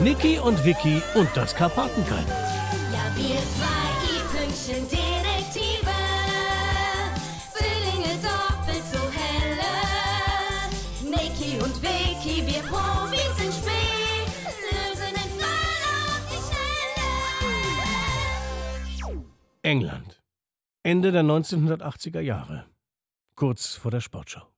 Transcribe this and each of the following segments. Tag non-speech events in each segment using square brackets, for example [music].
Niki und Vicky und das Karpatenkalb. Ja, wir zwei i-Pünktchen Detektive. Zwillinge doppelt so helle. Niki und Vicky, wir Profis in Spee. Lösen den Fall auf die Schnelle. England. Ende der 1980er Jahre. Kurz vor der Sportschau.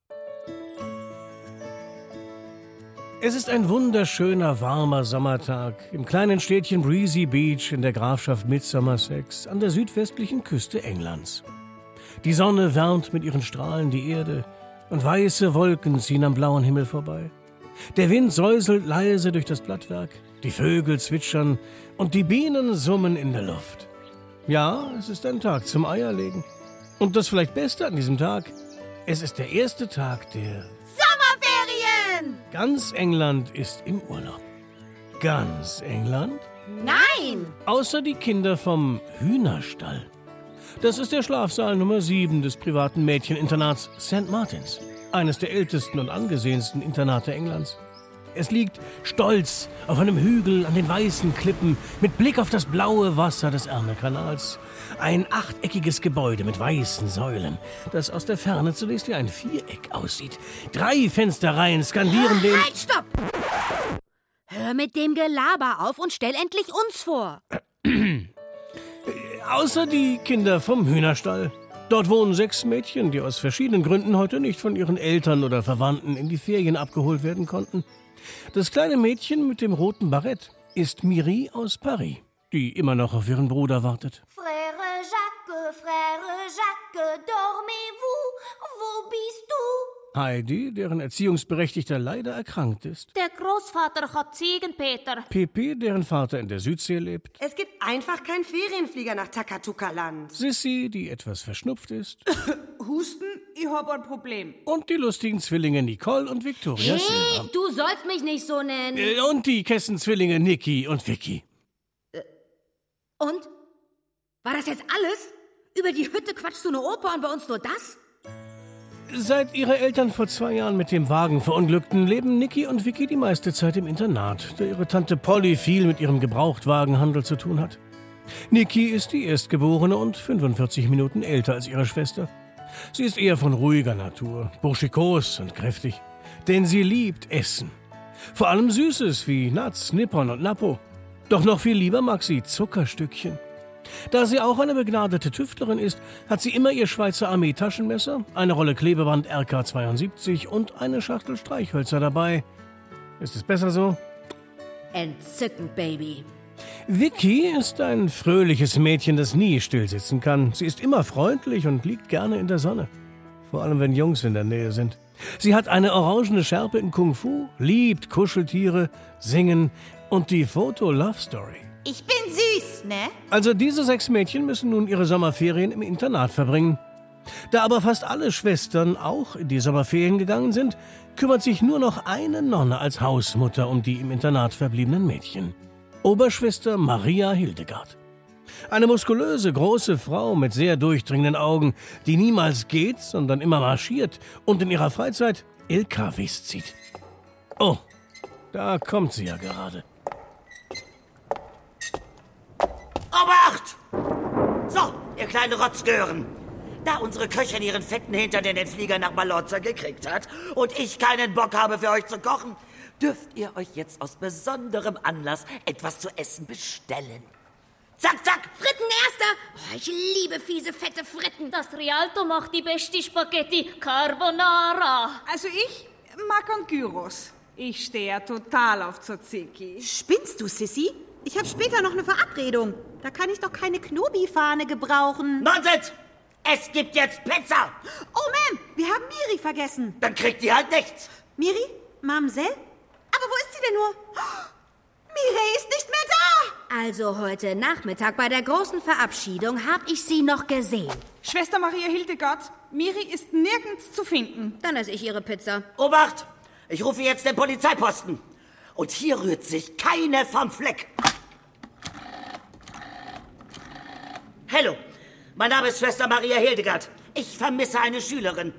Es ist ein wunderschöner, warmer Sommertag im kleinen Städtchen Breezy Beach in der Grafschaft Midsommersex an der südwestlichen Küste Englands. Die Sonne wärmt mit ihren Strahlen die Erde und weiße Wolken ziehen am blauen Himmel vorbei. Der Wind säuselt leise durch das Blattwerk, die Vögel zwitschern und die Bienen summen in der Luft. Ja, es ist ein Tag zum Eierlegen. Und das vielleicht Beste an diesem Tag, es ist der erste Tag der Sommerferien! Ganz England ist im Urlaub. Ganz England? Nein! Außer die Kinder vom Hühnerstall. Das ist der Schlafsaal Nummer 7 des privaten Mädcheninternats St. Martins. Eines der ältesten und angesehensten Internate Englands. Es liegt stolz auf einem Hügel an den weißen Klippen mit Blick auf das blaue Wasser des Ärmelkanals. Ein achteckiges Gebäude mit weißen Säulen, das aus der Ferne zunächst wie ein Viereck aussieht. Drei Fensterreihen skandieren den... Halt, stopp! Hör mit dem Gelaber auf und stell endlich uns vor. Außer die Kinder vom Hühnerstall. Dort wohnen sechs Mädchen, die aus verschiedenen Gründen heute nicht von ihren Eltern oder Verwandten in die Ferien abgeholt werden konnten. Das kleine Mädchen mit dem roten Barett ist Miri aus Paris, die immer noch auf ihren Bruder wartet. Frère Heidi, deren Erziehungsberechtigter leider erkrankt ist. Der Großvater hat Ziegen, Peter. Pippi, deren Vater in der Südsee lebt. Es gibt einfach keinen Ferienflieger nach Takatuka-Land. Sissy, die etwas verschnupft ist. [laughs] Husten? Ich hab ein Problem. Und die lustigen Zwillinge Nicole und Victoria Hey, Silva. du sollst mich nicht so nennen. Äh, Und die Kessenzwillinge Niki und Vicky. Und? War das jetzt alles? Über die Hütte quatschst du eine Oper und bei uns nur das? Seit ihre Eltern vor zwei Jahren mit dem Wagen verunglückten, leben Niki und Vicky die meiste Zeit im Internat, da ihre Tante Polly viel mit ihrem Gebrauchtwagenhandel zu tun hat. Niki ist die Erstgeborene und 45 Minuten älter als ihre Schwester. Sie ist eher von ruhiger Natur, burschikos und kräftig, denn sie liebt Essen. Vor allem Süßes wie Nuts, Nippon und Napo. Doch noch viel lieber mag sie Zuckerstückchen. Da sie auch eine begnadete Tüftlerin ist, hat sie immer ihr Schweizer Armee-Taschenmesser, eine Rolle Klebeband RK72 und eine Schachtel Streichhölzer dabei. Ist es besser so? Entzückend, Baby. Vicky ist ein fröhliches Mädchen, das nie stillsitzen kann. Sie ist immer freundlich und liegt gerne in der Sonne. Vor allem, wenn Jungs in der Nähe sind. Sie hat eine orangene Schärpe in Kung Fu, liebt Kuscheltiere, Singen und die Foto-Love-Story. Ich bin süß, ne? Also diese sechs Mädchen müssen nun ihre Sommerferien im Internat verbringen. Da aber fast alle Schwestern auch in die Sommerferien gegangen sind, kümmert sich nur noch eine Nonne als Hausmutter um die im Internat verbliebenen Mädchen. Oberschwester Maria Hildegard. Eine muskulöse, große Frau mit sehr durchdringenden Augen, die niemals geht, sondern immer marschiert und in ihrer Freizeit LKWs zieht. Oh, da kommt sie ja gerade. Obacht! Kleinen Rotzgören. Da unsere Köchin ihren fetten Hintern in den Flieger nach Malotza gekriegt hat und ich keinen Bock habe für euch zu kochen, dürft ihr euch jetzt aus besonderem Anlass etwas zu essen bestellen. Zack, zack! Fritten erster! Oh, ich liebe fiese, fette Fritten. Das Rialto macht die beste Spaghetti Carbonara. Also ich mag an Gyros. Ich stehe ja total auf Tzatziki. Spinnst du, Sissy? Ich habe später noch eine Verabredung. Da kann ich doch keine Knobi-Fahne gebrauchen. Nonsens! Es gibt jetzt Pizza! Oh, Ma'am, wir haben Miri vergessen. Dann kriegt ihr halt nichts. Miri? Mamsell? Aber wo ist sie denn nur? Oh, Miri ist nicht mehr da. Also heute Nachmittag bei der großen Verabschiedung habe ich sie noch gesehen. Schwester Maria Hildegard, Miri ist nirgends zu finden. Dann esse ich ihre Pizza. Obacht! Ich rufe jetzt den Polizeiposten. Und hier rührt sich keine vom Fleck. Hallo, mein Name ist Schwester Maria Hildegard. Ich vermisse eine Schülerin.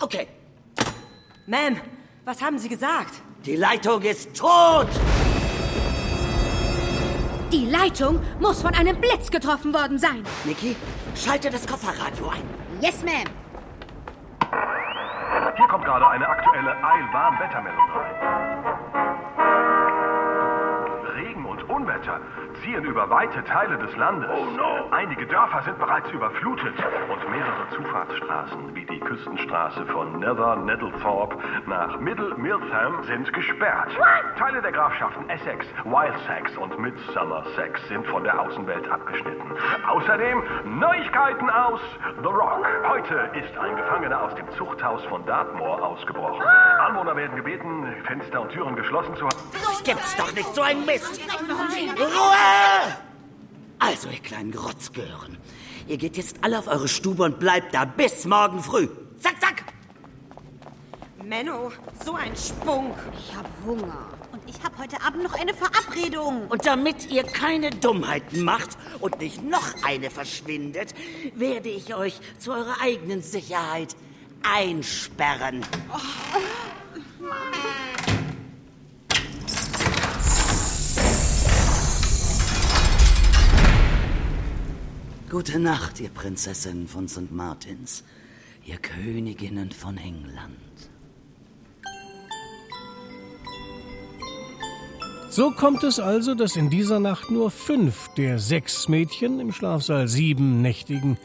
Okay, Ma'am, was haben Sie gesagt? die Leitung ist tot. Die Leitung muss von einem Blitz getroffen worden sein. Niki, schalte das Kofferradio ein. Yes, ma'am. Hier kommt gerade eine aktuelle Eilwarn-Wettermeldung rein. Regen ziehen über weite Teile des Landes. Einige Dörfer sind bereits überflutet und mehrere Zufahrtsstraßen wie die Küstenstraße von Nether Nettlethorpe nach Middle Miltham sind gesperrt. Teile der Grafschaften Essex, Wildsex und Midsummersex sind von der Außenwelt abgeschnitten. Außerdem Neuigkeiten aus The Rock. Heute ist ein Gefangener aus dem Zuchthaus von Dartmoor ausgebrochen. Anwohner werden gebeten, Fenster und Türen geschlossen zu haben. Das gibt's doch nicht, so ein Mist. Ruhe! Also, ihr kleinen Grotzgören. Ihr geht jetzt alle auf eure Stube und bleibt da bis morgen früh. Zack, zack! Menno, so ein Spunk. Ich hab Hunger. Und ich hab heute Abend noch eine Verabredung. Und damit ihr keine Dummheiten macht und nicht noch eine verschwindet, werde ich euch zu eurer eigenen Sicherheit einsperren. Gute Nacht, ihr Prinzessinnen von St. Martins, ihr Königinnen von England. So kommt es also, dass in dieser Nacht nur fünf der sechs Mädchen im Schlafsaal sieben nächtigen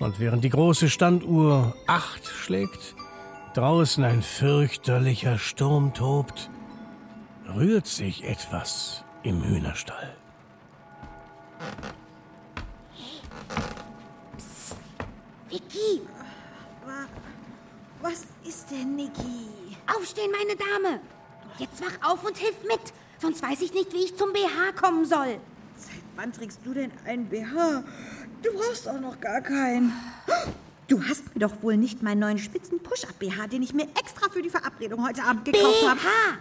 und während die große Standuhr acht schlägt, draußen ein fürchterlicher Sturm tobt, rührt sich etwas im Hühnerstall. Vicky, Was ist denn, Niki? aufstehen, meine Dame. Jetzt wach auf und hilf mit, sonst weiß ich nicht, wie ich zum BH kommen soll. Seit wann trägst du denn einen BH? Du brauchst auch noch gar keinen. Du hast mir doch wohl nicht meinen neuen spitzen Push-Up-BH, den ich mir extra für die Verabredung heute Abend gekauft habe. BH!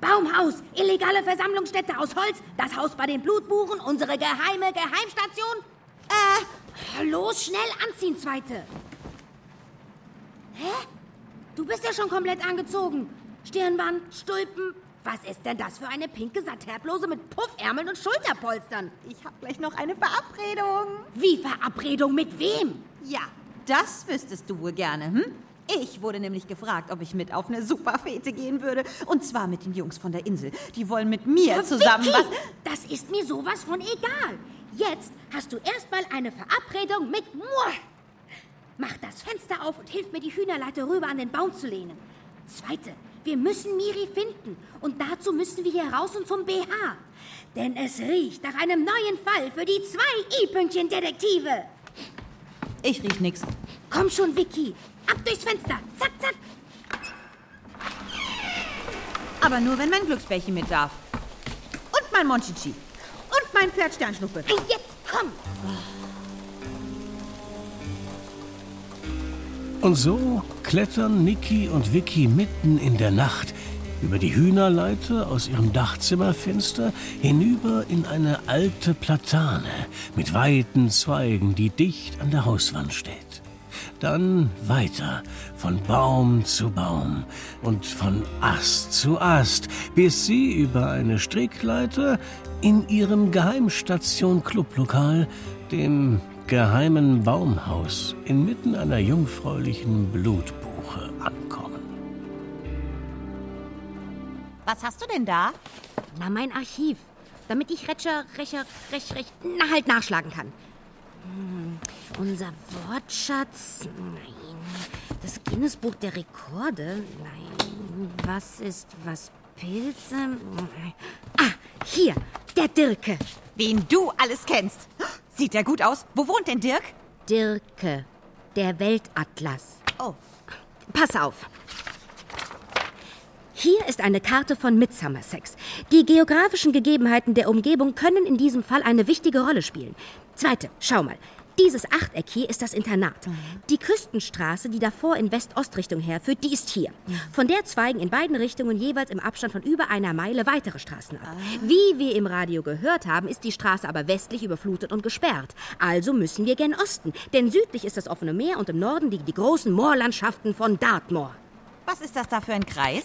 Baumhaus, illegale Versammlungsstätte aus Holz, das Haus bei den Blutbuchen, unsere geheime Geheimstation. Äh, los, schnell anziehen, Zweite. Hä? Du bist ja schon komplett angezogen. Stirnband, Stulpen. Was ist denn das für eine pinke Satinbluse mit Puffärmeln und Schulterpolstern? Ich habe gleich noch eine Verabredung. Wie Verabredung mit wem? Ja, das wüsstest du wohl gerne, hm? Ich wurde nämlich gefragt, ob ich mit auf eine Superfete gehen würde. Und zwar mit den Jungs von der Insel. Die wollen mit mir zusammen Vicky, was... das ist mir sowas von egal. Jetzt hast du erstmal eine Verabredung mit Mua. Mach das Fenster auf und hilf mir, die Hühnerleiter rüber an den Baum zu lehnen. Zweite, wir müssen Miri finden. Und dazu müssen wir hier raus und zum BH. Denn es riecht nach einem neuen Fall für die zwei I-Pünktchen-Detektive. Ich riech nix. Komm schon, Vicky. Ab durchs Fenster. Zack, zack. Aber nur, wenn mein Glücksbärchen mit darf. Und mein Monchichi. Und mein Pferd Sternschnuppe. Jetzt komm. Und so klettern Niki und Vicky mitten in der Nacht über die Hühnerleiter aus ihrem Dachzimmerfenster hinüber in eine alte Platane mit weiten Zweigen, die dicht an der Hauswand steht. Dann weiter von Baum zu Baum und von Ast zu Ast, bis sie über eine Strickleiter in ihrem Geheimstation Clublokal, dem geheimen Baumhaus inmitten einer jungfräulichen Blutbuche ankommen. Was hast du denn da? Na, mein Archiv. Damit ich Retscher, Recher, Rech, Rech, na halt nachschlagen kann. Hm, unser Wortschatz. Nein. Das Guinness-Buch der Rekorde. Nein. Was ist was? Pilze? Ah, hier. Der Dirke. Wen du alles kennst. Sieht der gut aus? Wo wohnt denn Dirk? Dirke. Der Weltatlas. Oh, Pass auf. Hier ist eine Karte von Midsummersex. Die geografischen Gegebenheiten der Umgebung können in diesem Fall eine wichtige Rolle spielen. Zweite, schau mal. Dieses Achteck hier ist das Internat. Die Küstenstraße, die davor in West-Ost-Richtung herführt, die ist hier. Von der zweigen in beiden Richtungen jeweils im Abstand von über einer Meile weitere Straßen ab. Wie wir im Radio gehört haben, ist die Straße aber westlich überflutet und gesperrt. Also müssen wir gen Osten, denn südlich ist das offene Meer und im Norden liegen die großen Moorlandschaften von Dartmoor. was ist das da für ein Kreis?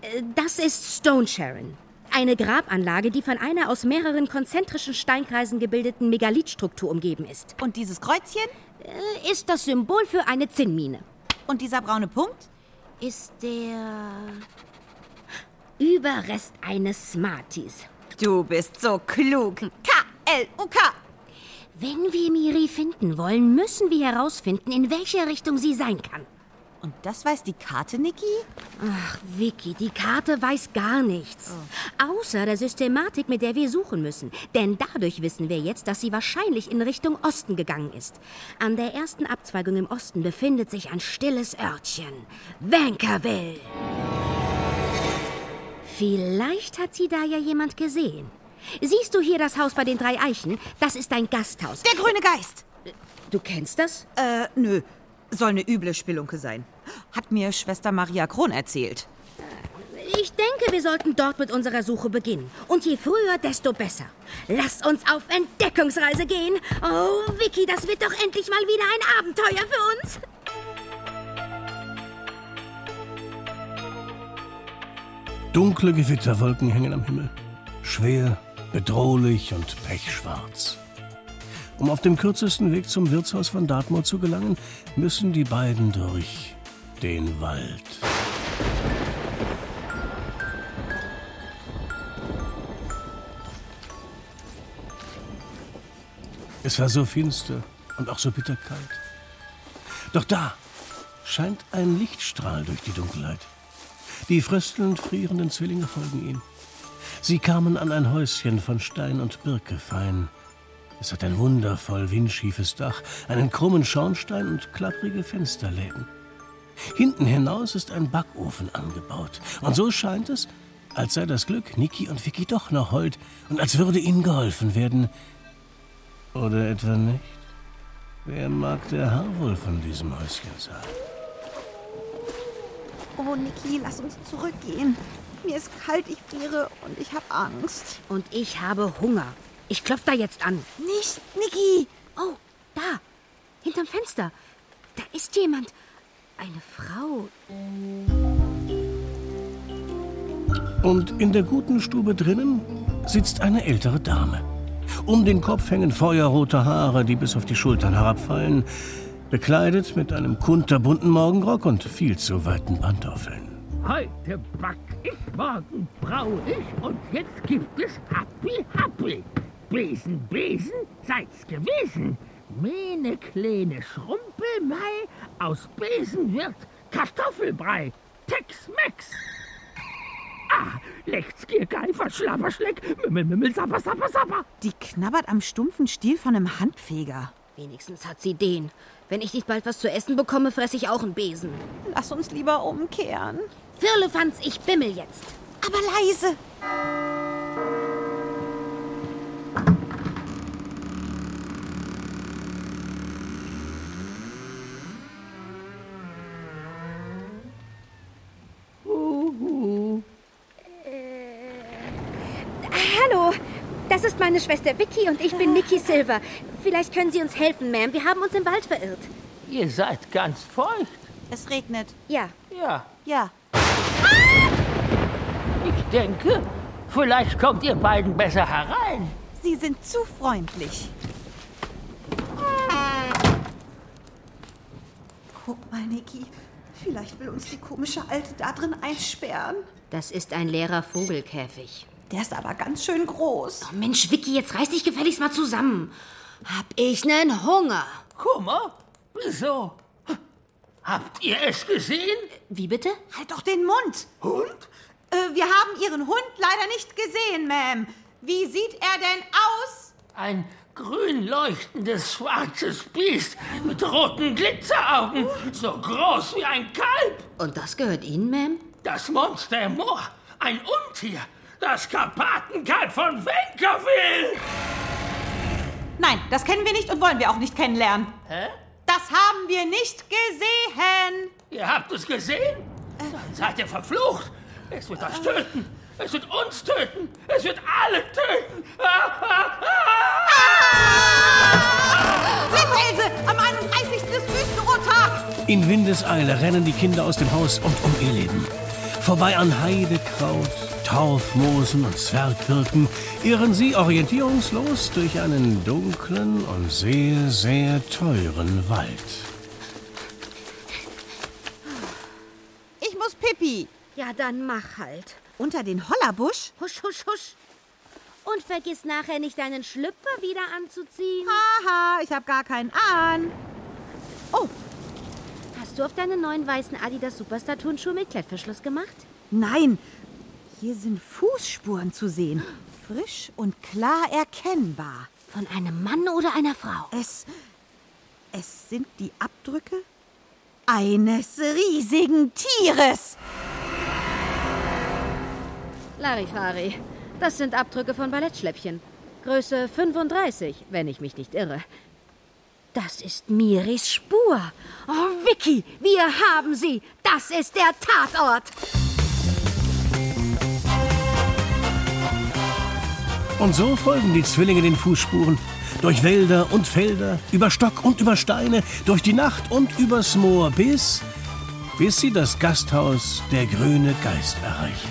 Äh, Das ist Stone Sharon. Eine Grabanlage, die von einer aus mehreren konzentrischen Steinkreisen gebildeten Megalithstruktur umgeben ist. Und dieses Kreuzchen? Äh, ist das Symbol für eine Zinnmine. Und dieser braune Punkt? Ist der Überrest eines Smarties. Du bist so klug. K-L-U-K. Wenn wir Miri finden wollen, müssen wir herausfinden, in welche Richtung sie sein kann. Und das weiß die Karte, Niki? Ach, Vicky, die Karte weiß gar nichts. Außer der Systematik, mit der wir suchen müssen. Denn dadurch wissen wir jetzt, dass sie wahrscheinlich in Richtung Osten gegangen ist. An der ersten Abzweigung im Osten befindet sich ein stilles Örtchen. Vankerville. Vielleicht hat sie da ja jemand gesehen. Siehst du hier das Haus bei den drei Eichen? Das ist ein Gasthaus. Der grüne Geist. Du kennst das? Äh, nö. Soll eine üble Spelunke sein. Hat mir Schwester Maria Kron erzählt. Ich denke, wir sollten dort mit unserer Suche beginnen. Und je früher, desto besser. Lasst uns auf Entdeckungsreise gehen. Oh, Vicky, das wird doch endlich mal wieder ein Abenteuer für uns. Dunkle Gewitterwolken hängen am Himmel. Schwer, bedrohlich und pechschwarz. Um auf dem kürzesten Weg zum Wirtshaus von Dartmoor zu gelangen, müssen die beiden durch den Wald. Es war so finster und auch so bitterkalt. Doch da scheint ein Lichtstrahl durch die Dunkelheit. Die fröstelnd frierenden Zwillinge folgen ihm. Sie kamen an ein Häuschen von Stein und Birke fein. Es hat ein wundervoll windschiefes Dach, einen krummen Schornstein und klapprige Fensterläden. Hinten hinaus ist ein Backofen angebaut. Und so scheint es, als sei das Glück Niki und Vicky doch noch hold und als würde ihnen geholfen werden. Oder etwa nicht? Wer mag der Herr wohl von diesem Häuschen sein? Oh, Niki, lass uns zurückgehen. Mir ist kalt, ich friere und ich habe Angst. Und ich habe Hunger. Ich klopf da jetzt an. Nicht, Niki! Oh, da. Hinterm Fenster. Da ist jemand. Eine Frau. Und in der guten Stube drinnen sitzt eine ältere Dame. Um den Kopf hängen feuerrote Haare, die bis auf die Schultern herabfallen, bekleidet mit einem kunterbunten Morgenrock und viel zu weiten Pantoffeln. Heute back ich, morgen brau ich und jetzt gibt es Happy Happy. Besen, Besen, seid's gewesen. Meine kleine Schrumpelmei, aus Besen wird Kartoffelbrei. Tex-Mex. Ah, lecht's Geifer, Schlabberschleck, Mimmel, Mimmel, Sapper, Sapper, Sapper. Die knabbert am stumpfen Stiel von einem Handfeger. Wenigstens hat sie den. Wenn ich nicht bald was zu essen bekomme, fresse ich auch einen Besen. Lass uns lieber umkehren. Firlefanz, ich bimmel jetzt. Aber leise. Uhu. Hallo, das ist meine Schwester Vicky und ich bin Nikki Silver. Vielleicht können Sie uns helfen, Ma'am. Wir haben uns im Wald verirrt. Ihr seid ganz feucht. Es regnet. Ja. Ja, Ja. ich denke, vielleicht kommt ihr beiden besser herein. Sie sind zu freundlich. Guck mal, Niki. Vielleicht will uns die komische Alte da drin einsperren. Das ist ein leerer Vogelkäfig. Der ist aber ganz schön groß. Oh Mensch, Vicky, jetzt reiß dich gefälligst mal zusammen. Hab ich nen Hunger. Kummer? Wieso? Habt ihr es gesehen? Wie bitte? Halt doch den Mund. Hund? Äh, wir haben Ihren Hund leider nicht gesehen, Ma'am. Wie sieht er denn aus? Ein grün leuchtendes schwarzes Biest mit roten Glitzeraugen, so groß wie ein Kalb. Und das gehört Ihnen, Ma'am? Das Monster im Moor, ein Untier, das Karpatenkalb von Vankerville. Nein, das kennen wir nicht und wollen wir auch nicht kennenlernen. Hä? Das haben wir nicht gesehen. Ihr habt es gesehen? Dann seid ihr verflucht. Es wird euch töten. Es wird uns töten. Es wird alle töten. Ah, ah, ah! Flitzhälse, am 31. ist Wüstenrottag. In Windeseile rennen die Kinder aus dem Haus und um ihr Leben. vorbei an Heidekraut, Torfmoosen und Zwergbirken, irren sie orientierungslos durch einen dunklen und sehr, sehr teuren Wald. Ich muss Pippi. Ja, dann mach halt. Unter den Hollerbusch? Husch, husch, husch. Und vergiss nachher nicht, deinen Schlüpfer wieder anzuziehen. Haha, ich hab gar keinen an. Oh, Hast du auf deine neuen weißen Adidas Superstar Turnschuhe mit Klettverschluss gemacht? nein. Hier sind Fußspuren zu sehen. Frisch und klar erkennbar. Von einem Mann oder einer Frau? Es. Es sind die Abdrücke eines riesigen Tieres. Larifari, das sind Abdrücke von Ballettschläppchen. Größe 35, wenn ich mich nicht irre. Das ist Miris Spur. Oh, Vicky, wir haben sie. Das ist der Tatort. Und so folgen die Zwillinge den Fußspuren. Durch Wälder und Felder, über Stock und über Steine, durch die Nacht und übers Moor, bis, bis sie das Gasthaus Der Grüne Geist erreichen.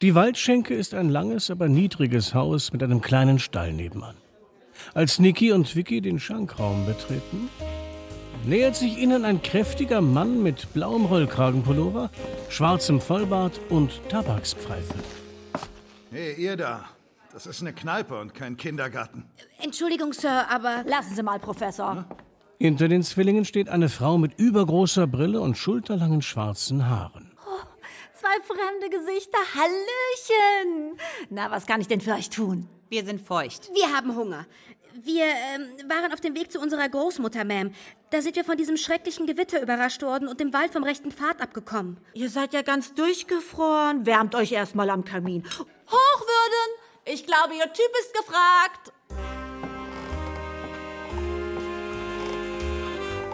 Die Waldschenke ist ein langes, aber niedriges Haus mit einem kleinen Stall nebenan. Als Niki und Vicky den Schankraum betreten, nähert sich ihnen ein kräftiger Mann mit blauem Rollkragenpullover, schwarzem Vollbart und Tabakspfeife. Hey, ihr da. Das ist eine Kneipe und kein Kindergarten. Entschuldigung, Sir, aber. Lassen Sie mal, Professor. Hinter den Zwillingen steht eine Frau mit übergroßer Brille und schulterlangen schwarzen Haaren. Zwei fremde Gesichter. Hallöchen. Na, was kann ich denn für euch tun? Wir sind feucht. Wir haben Hunger. Wir ähm, waren auf dem Weg zu unserer Großmutter, Ma'am. Da sind wir von diesem schrecklichen Gewitter überrascht worden und im Wald vom rechten Pfad abgekommen. Ihr seid ja ganz durchgefroren. Wärmt euch erstmal am Kamin. Hochwürden! Ich glaube, Ihr Typ ist gefragt.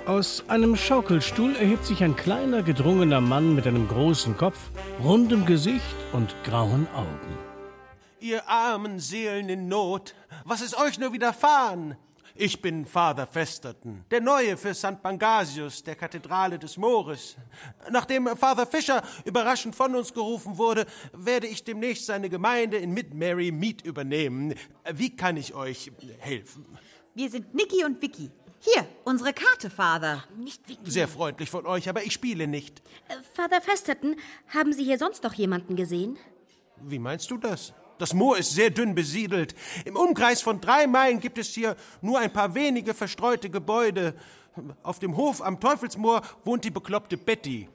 Aus einem Schaukelstuhl erhebt sich ein kleiner, gedrungener Mann mit einem großen Kopf, rundem Gesicht und grauen Augen. Ihr armen Seelen in Not, was ist euch nur widerfahren? Ich bin Father Festerton, der Neue für St. Pangasius, der Kathedrale des Moores. Nachdem Father Fischer überraschend von uns gerufen wurde, werde ich demnächst seine Gemeinde in Mid-Mary Mead übernehmen. Wie kann ich euch helfen? Wir sind Niki und Vicky. Hier, unsere Karte, Father. Nicht Vicky. Sehr freundlich von euch, aber ich spiele nicht. Äh, Father Festerton, haben Sie hier sonst noch jemanden gesehen? Wie meinst du das? Das Moor ist sehr dünn besiedelt. Im Umkreis von drei Meilen gibt es hier nur ein paar wenige verstreute Gebäude. Auf dem Hof am Teufelsmoor wohnt die bekloppte Betty.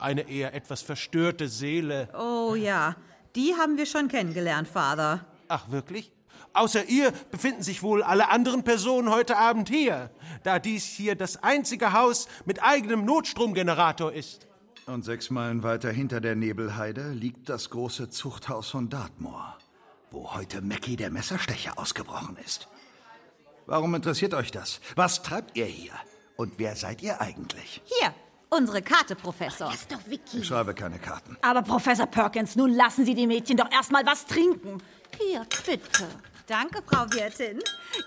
Eine eher etwas verstörte Seele. Oh ja, die haben wir schon kennengelernt, Father. Ach, wirklich? Außer ihr befinden sich wohl alle anderen Personen heute Abend hier, da dies hier das einzige Haus mit eigenem Notstromgenerator ist. Und sechs Meilen weiter hinter der Nebelheide liegt das große Zuchthaus von Dartmoor, wo heute Mackie der Messerstecher ausgebrochen ist. Warum interessiert euch das? Was treibt ihr hier? Und wer seid ihr eigentlich? Hier, unsere Karte, Professor. Das ist doch Vicky. Ich schreibe keine Karten. Aber Professor Perkins, nun lassen Sie die Mädchen doch erstmal was trinken. Hier, bitte. Danke, Frau Wirtin.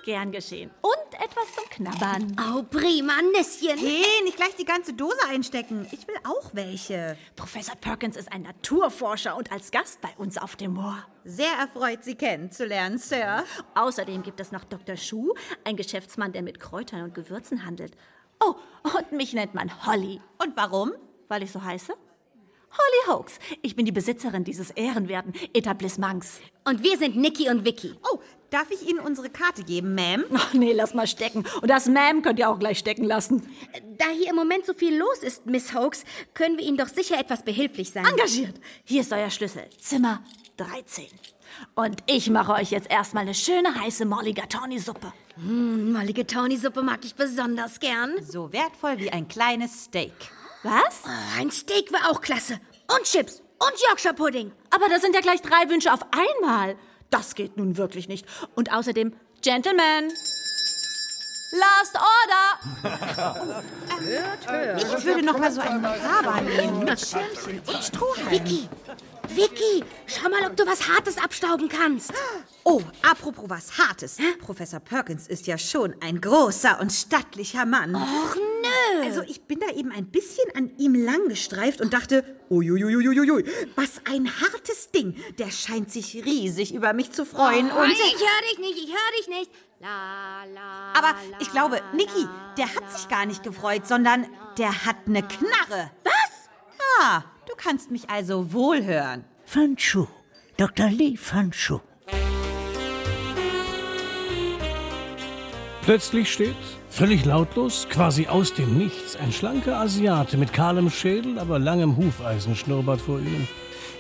Gern geschehen. Und etwas zum Knabbern. Oh, prima, Nüsschen. Hey, nicht gleich die ganze Dose einstecken. Ich will auch welche. Professor Perkins ist ein Naturforscher und als Gast bei uns auf dem Moor. Sehr erfreut, Sie kennenzulernen, Sir. Außerdem gibt es noch Dr. Schuh, ein Geschäftsmann, der mit Kräutern und Gewürzen handelt. Oh, und mich nennt man Holly. Und warum? Weil ich so heiße? Holly Hoax. Ich bin die Besitzerin dieses ehrenwerten Etablissements. Und wir sind Niki und Vicky. Oh, darf ich Ihnen unsere Karte geben, Ma'am? Ach nee, lass mal stecken. Und das Ma'am könnt ihr auch gleich stecken lassen. Da hier im Moment so viel los ist, Miss Hoax, können wir Ihnen doch sicher etwas behilflich sein. Engagiert. Hier ist euer Schlüssel. Zimmer 13. Und ich mache euch jetzt erstmal eine schöne heiße Mulligatawny-Suppe. Hm, Mulligatawny-Suppe mag ich besonders gern. So wertvoll wie ein kleines Steak. Was? Oh, ein Steak wäre auch klasse. Und Chips. Und Yorkshire Pudding. Aber das sind ja gleich drei Wünsche auf einmal. Das geht nun wirklich nicht. Und außerdem, Gentlemen, Last Order! Hört, hört. Ich würde noch mal so einen Haber nehmen mit Schirmchen und Strohhalm. Vicky, Vicky, schau mal, ob du was Hartes abstauben kannst. Oh, apropos was Hartes. Professor Perkins ist ja schon ein großer und stattlicher Mann. Och, nö. Also ich bin da eben ein bisschen an ihm langgestreift und dachte, uiuiuiuiui, was ein hartes Ding. Der scheint sich riesig über mich zu freuen. Oh, und ich höre dich nicht, ich höre dich nicht. La, la, Aber ich glaube, Niki, der hat sich gar nicht gefreut, sondern der hat eine Knarre. Was? Ah, du kannst mich also wohl hören. Fanshu. Dr. Lee Fanshu. Plötzlich steht, völlig lautlos, quasi aus dem Nichts, ein schlanker Asiate mit kahlem Schädel, aber langem Hufeisenschnurrbart vor ihnen.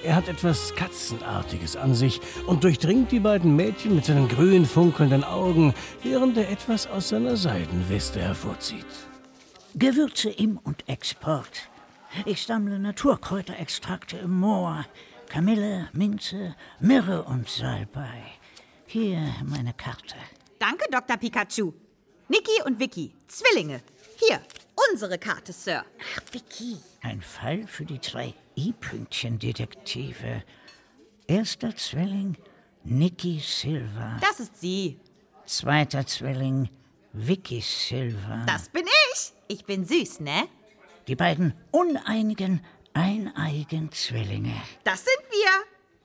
Er hat etwas Katzenartiges an sich und durchdringt die beiden Mädchen mit seinen grün funkelnden Augen, während er etwas aus seiner Seidenweste hervorzieht. Gewürze im und Export. Ich sammle Naturkräuterextrakte im Moor. Kamille, Minze, Myrrhe und Salbei. Hier meine Karte. Danke, Dr. Pikachu. Niki und Vicky, Zwillinge. Hier, unsere Karte, Sir. Ach, Vicky. Ein Fall für die drei I-Pünktchen-Detektive. Erster Zwilling Niki Silva. Das ist sie. Zweiter Zwilling Vicky Silva. Das bin ich. Ich bin süß, ne? Die beiden uneinigen, eineigen Zwillinge. Das sind wir.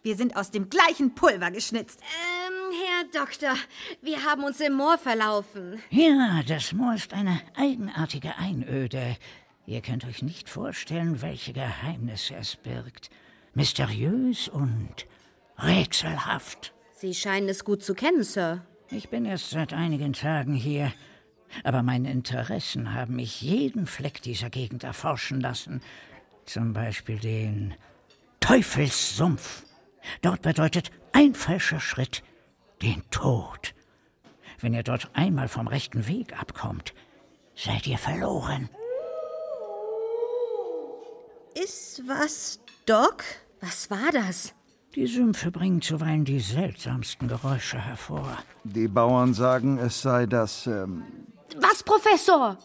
Wir sind aus dem gleichen Pulver geschnitzt. Ähm, Herr Doktor, wir haben uns im Moor verlaufen. Ja, das Moor ist eine eigenartige Einöde. Ihr könnt euch nicht vorstellen, welche Geheimnisse es birgt. Mysteriös und rätselhaft. Sie scheinen es gut zu kennen, Sir. Ich bin erst seit einigen Tagen hier, aber meine Interessen haben mich jeden Fleck dieser Gegend erforschen lassen. Zum Beispiel den Teufelssumpf. Dort bedeutet ein falscher Schritt den Tod. Wenn ihr dort einmal vom rechten Weg abkommt, seid ihr verloren. Ist was, Doc? Was war das? Die Sümpfe bringen zuweilen die seltsamsten Geräusche hervor. Die Bauern sagen, es sei das, ähm, Was, Professor?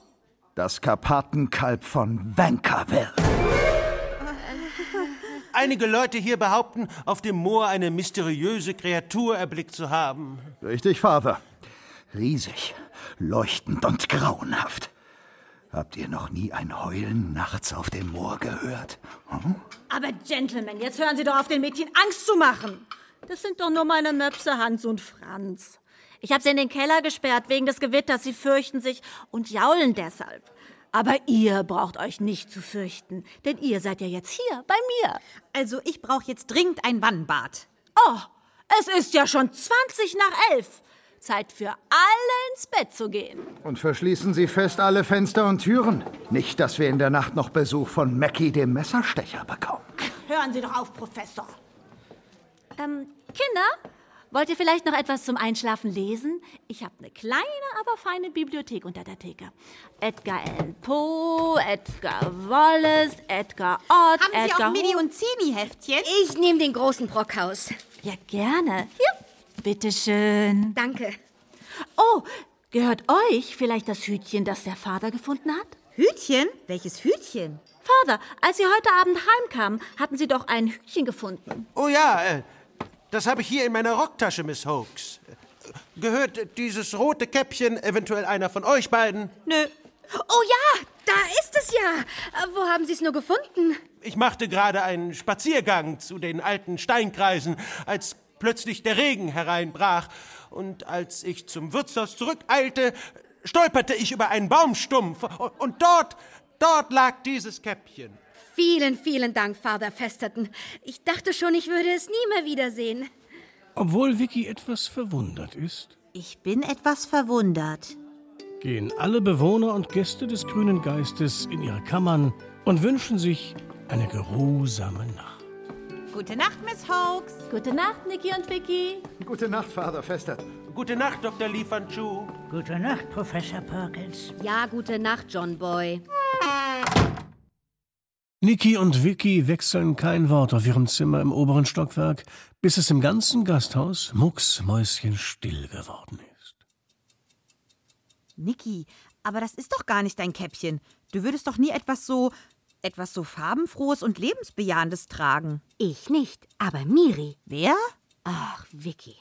das Karpatenkalb von Vankerville. Einige Leute hier behaupten, auf dem Moor eine mysteriöse Kreatur erblickt zu haben. Richtig, Vater. Riesig, leuchtend und grauenhaft. Habt ihr noch nie ein Heulen nachts auf dem Moor gehört? Hm? Aber Gentlemen, jetzt hören Sie doch auf, den Mädchen Angst zu machen. Das sind doch nur meine Möpse Hans und Franz. Ich habe sie in den Keller gesperrt wegen des Gewitters. Sie fürchten sich und jaulen deshalb. Aber ihr braucht euch nicht zu fürchten, denn ihr seid ja jetzt hier bei mir. Also ich brauche jetzt dringend ein Wannbad. Oh, es ist ja schon 20 nach elf. Zeit für alle ins Bett zu gehen. Und verschließen Sie fest alle Fenster und Türen. Nicht, dass wir in der Nacht noch Besuch von Mackie, dem Messerstecher, bekommen. Hören Sie doch auf, Professor. Ähm, Kinder, wollt ihr vielleicht noch etwas zum Einschlafen lesen? Ich habe eine kleine, aber feine Bibliothek unter der Theke. Edgar Allan Poe, Edgar Wallace, Edgar Ott, Haben Sie Edgar auch Mini- Hu- und Zini-Heftchen? Ich nehme den großen Brockhaus. Ja, gerne. Hier, bitteschön. Danke. Oh, gehört euch vielleicht das Hütchen, das der Vater gefunden hat? Hütchen? Welches Hütchen? Vater, als Sie heute Abend heimkamen, hatten Sie doch ein Hütchen gefunden. Oh ja, äh, das habe ich hier in meiner Rocktasche, Miss Hoax. Gehört dieses rote Käppchen eventuell einer von euch beiden? Nö. Oh ja, da ist es ja. Äh, Wo haben Sie es nur gefunden? Ich machte gerade einen Spaziergang zu den alten Steinkreisen, als plötzlich der Regen hereinbrach. Und als ich zum Wirtshaus zurückeilte, stolperte ich über einen Baumstumpf. Und dort, dort lag dieses Käppchen. Vielen, vielen Dank, Father Festerton. Ich dachte schon, ich würde es nie mehr wiedersehen. Obwohl Vicky etwas verwundert ist, Ich bin etwas verwundert. gehen alle Bewohner und Gäste des grünen Geistes in ihre Kammern und wünschen sich eine geruhsame Nacht. Gute Nacht, Miss Hoax. Gute Nacht, Niki und Vicky. Gute Nacht, Vater Festert. Gute Nacht, Dr. Lee Fan Chu. Gute Nacht, Professor Perkins. Ja, gute Nacht, John Boy. Niki und Vicky wechseln kein Wort auf ihrem Zimmer im oberen Stockwerk, bis es im ganzen Gasthaus mucksmäuschenstill geworden ist. Niki, aber das ist doch gar nicht dein Käppchen. Du würdest doch nie etwas so etwas so farbenfrohes und lebensbejahendes tragen. Ich nicht, aber Miri. Wer? Ach, Vicky.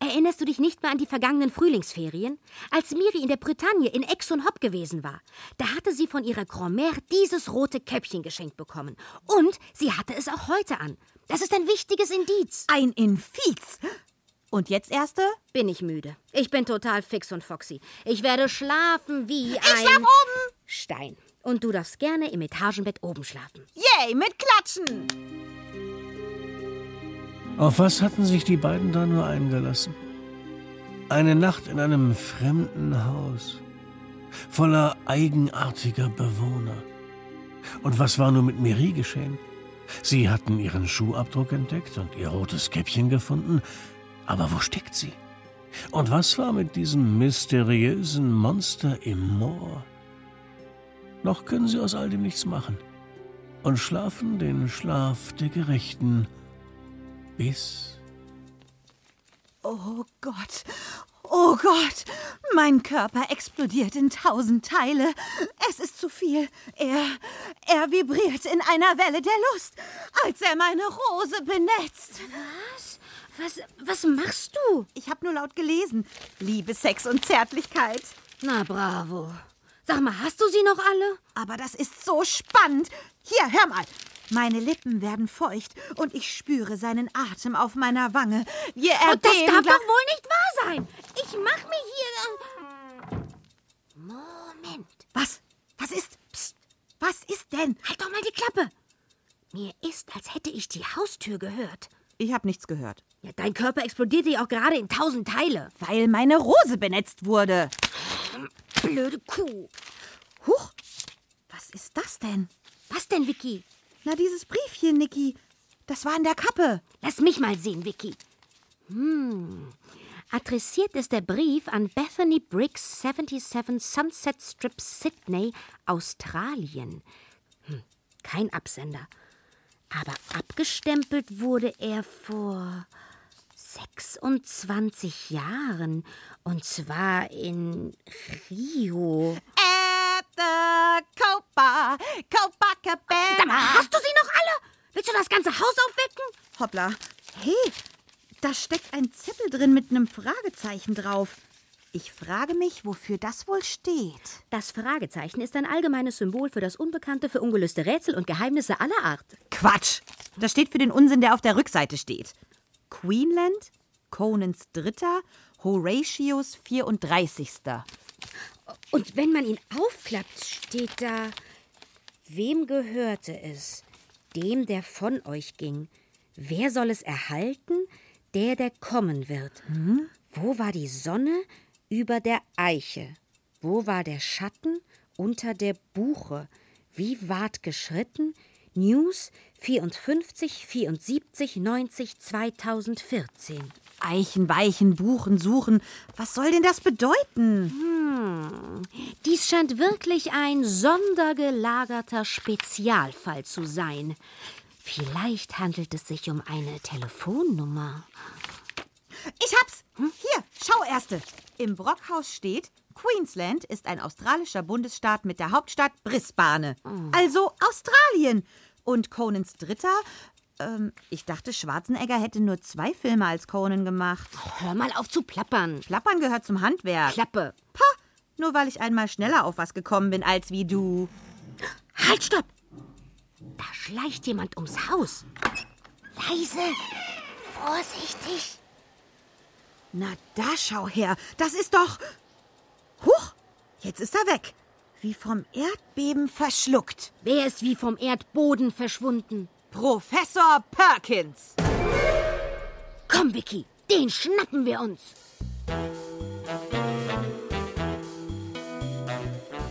Erinnerst du dich nicht mehr an die vergangenen Frühlingsferien? Als Miri in der Bretagne in Ex und Hop gewesen war, da hatte sie von ihrer Grand-Mère dieses rote Käppchen geschenkt bekommen. Und sie hatte es auch heute an. Das ist ein wichtiges Indiz. Ein Infiz? Und jetzt, Erste? Bin ich müde. Ich bin total fix und foxy. Ich werde schlafen wie Ich ein... schlaf oben! Stein. Und du darfst gerne im Etagenbett oben schlafen. Yay, mit Klatschen! Auf was hatten sich die beiden da nur eingelassen? Eine Nacht in einem fremden Haus, voller eigenartiger Bewohner. Und was war nur mit Miri geschehen? Sie hatten ihren Schuhabdruck entdeckt und ihr rotes Käppchen gefunden, aber wo steckt sie? Und was war mit diesem mysteriösen Monster im Moor? Noch können sie aus all dem nichts machen und schlafen den Schlaf der Gerechten bis Oh Gott, oh Gott, mein Körper explodiert in tausend Teile. Es ist zu viel. Er, er vibriert in einer Welle der Lust, als er meine Rose benetzt. Was? Was, was machst du? Ich habe nur laut gelesen. Liebe, Sex und Zärtlichkeit. Na bravo. Sag mal, hast du sie noch alle? Aber das ist so spannend. Hier, hör mal. Meine Lippen werden feucht und ich spüre seinen Atem auf meiner Wange. Wir Und das darf doch wohl nicht wahr sein. Ich mach mir hier... Moment. Was? Was ist? Psst. Was ist denn? Halt doch mal die Klappe. Mir ist, als hätte ich die Haustür gehört. Ich habe nichts gehört. Ja, dein Körper explodierte ja auch gerade in tausend Teile. Weil meine Rose benetzt wurde. Blöde Kuh. Huch, was ist das denn? Was denn, Vicky? Na, dieses Briefchen, Niki. Das war in der Kappe. Lass mich mal sehen, Vicky. Hm. Adressiert ist der Brief an Bethany Briggs, 77 Sunset Strip, Sydney, Australien. Hm. Kein Absender. Aber abgestempelt wurde er vor 26 Jahren. Und zwar in Rio. Das ganze Haus aufwecken? Hoppla. Hey, da steckt ein Zettel drin mit einem Fragezeichen drauf. Ich frage mich, wofür das wohl steht. Das Fragezeichen ist ein allgemeines Symbol für das Unbekannte, für ungelöste Rätsel und Geheimnisse aller Art. Quatsch. Das steht für den Unsinn, der auf der Rückseite steht. Queenland, Conans Dritter, Horatius 34. Und wenn man ihn aufklappt, steht da, wem gehörte es? Dem, der von euch ging. Wer soll es erhalten? Der, der kommen wird. Wo war die Sonne? Über der Eiche. Wo war der Schatten? Unter der Buche. Wie ward geschritten? News 54, 74, 90, 2014. Eichen, weichen, buchen, suchen. Was soll denn das bedeuten? Hm. Dies scheint wirklich ein sondergelagerter Spezialfall zu sein. Vielleicht handelt es sich um eine Telefonnummer. Ich hab's. Hier, schau erste. Im Brockhaus steht, Queensland ist ein australischer Bundesstaat mit der Hauptstadt Brisbane. Also Australien. Und Conans Dritter? Ähm, ich dachte, Schwarzenegger hätte nur zwei Filme als Conan gemacht. Hör mal auf zu plappern. Plappern gehört zum Handwerk. Klappe. Pah, nur weil ich einmal schneller auf was gekommen bin als wie du. Halt, stopp! Da schleicht jemand ums Haus. Leise, vorsichtig. Na, da schau her. Das ist doch. Huch, jetzt ist er weg. Wie vom Erdbeben verschluckt. Wer ist wie vom Erdboden verschwunden? Professor Perkins. Komm, Vicky, den schnappen wir uns.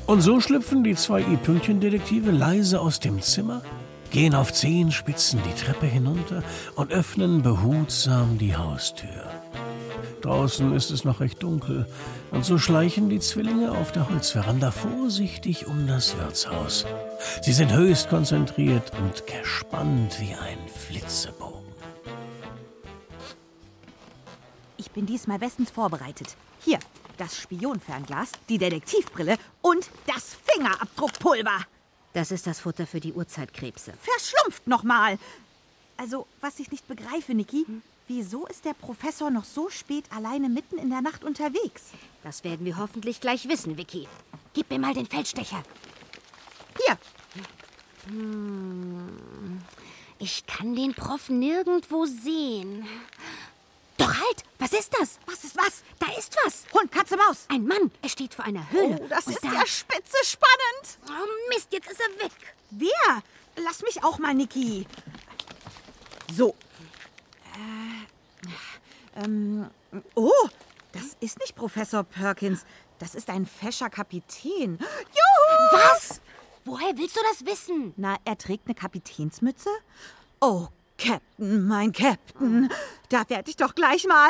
Und so schlüpfen die zwei I-Pünktchen-Detektive leise aus dem Zimmer, gehen auf Zehenspitzen die Treppe hinunter und öffnen behutsam die Haustür. Draußen ist es noch recht dunkel, und so schleichen die Zwillinge auf der Holzveranda vorsichtig um das Wirtshaus. Sie sind höchst konzentriert und gespannt wie ein Flitzebogen. Ich bin diesmal bestens vorbereitet. Hier, das Spionfernglas, die Detektivbrille und das Fingerabdruckpulver. Das ist das Futter für die Urzeitkrebse. Verschlumpft nochmal. Also, was ich nicht begreife, Niki, wieso ist der Professor noch so spät alleine mitten in der Nacht unterwegs? Das werden wir hoffentlich gleich wissen, Vicky. Gib mir mal den Feldstecher. Hier. Hm, ich kann den Prof nirgendwo sehen. Doch halt! Was ist das? Was ist was? Da ist was! Hund, Katze, Maus! Ein Mann! Er steht vor einer Höhle. Oh, das ist da... ja spitze spannend. Oh Mist, jetzt ist er weg. Wer? Lass mich auch mal, Niki. So. Äh, ähm, oh, das ist nicht Professor Perkins. Das ist ein fescher Kapitän. Juhu! Was? Woher willst du das wissen? Na, er trägt eine Kapitänsmütze? Oh, Captain, mein Captain. Da werde ich doch gleich mal.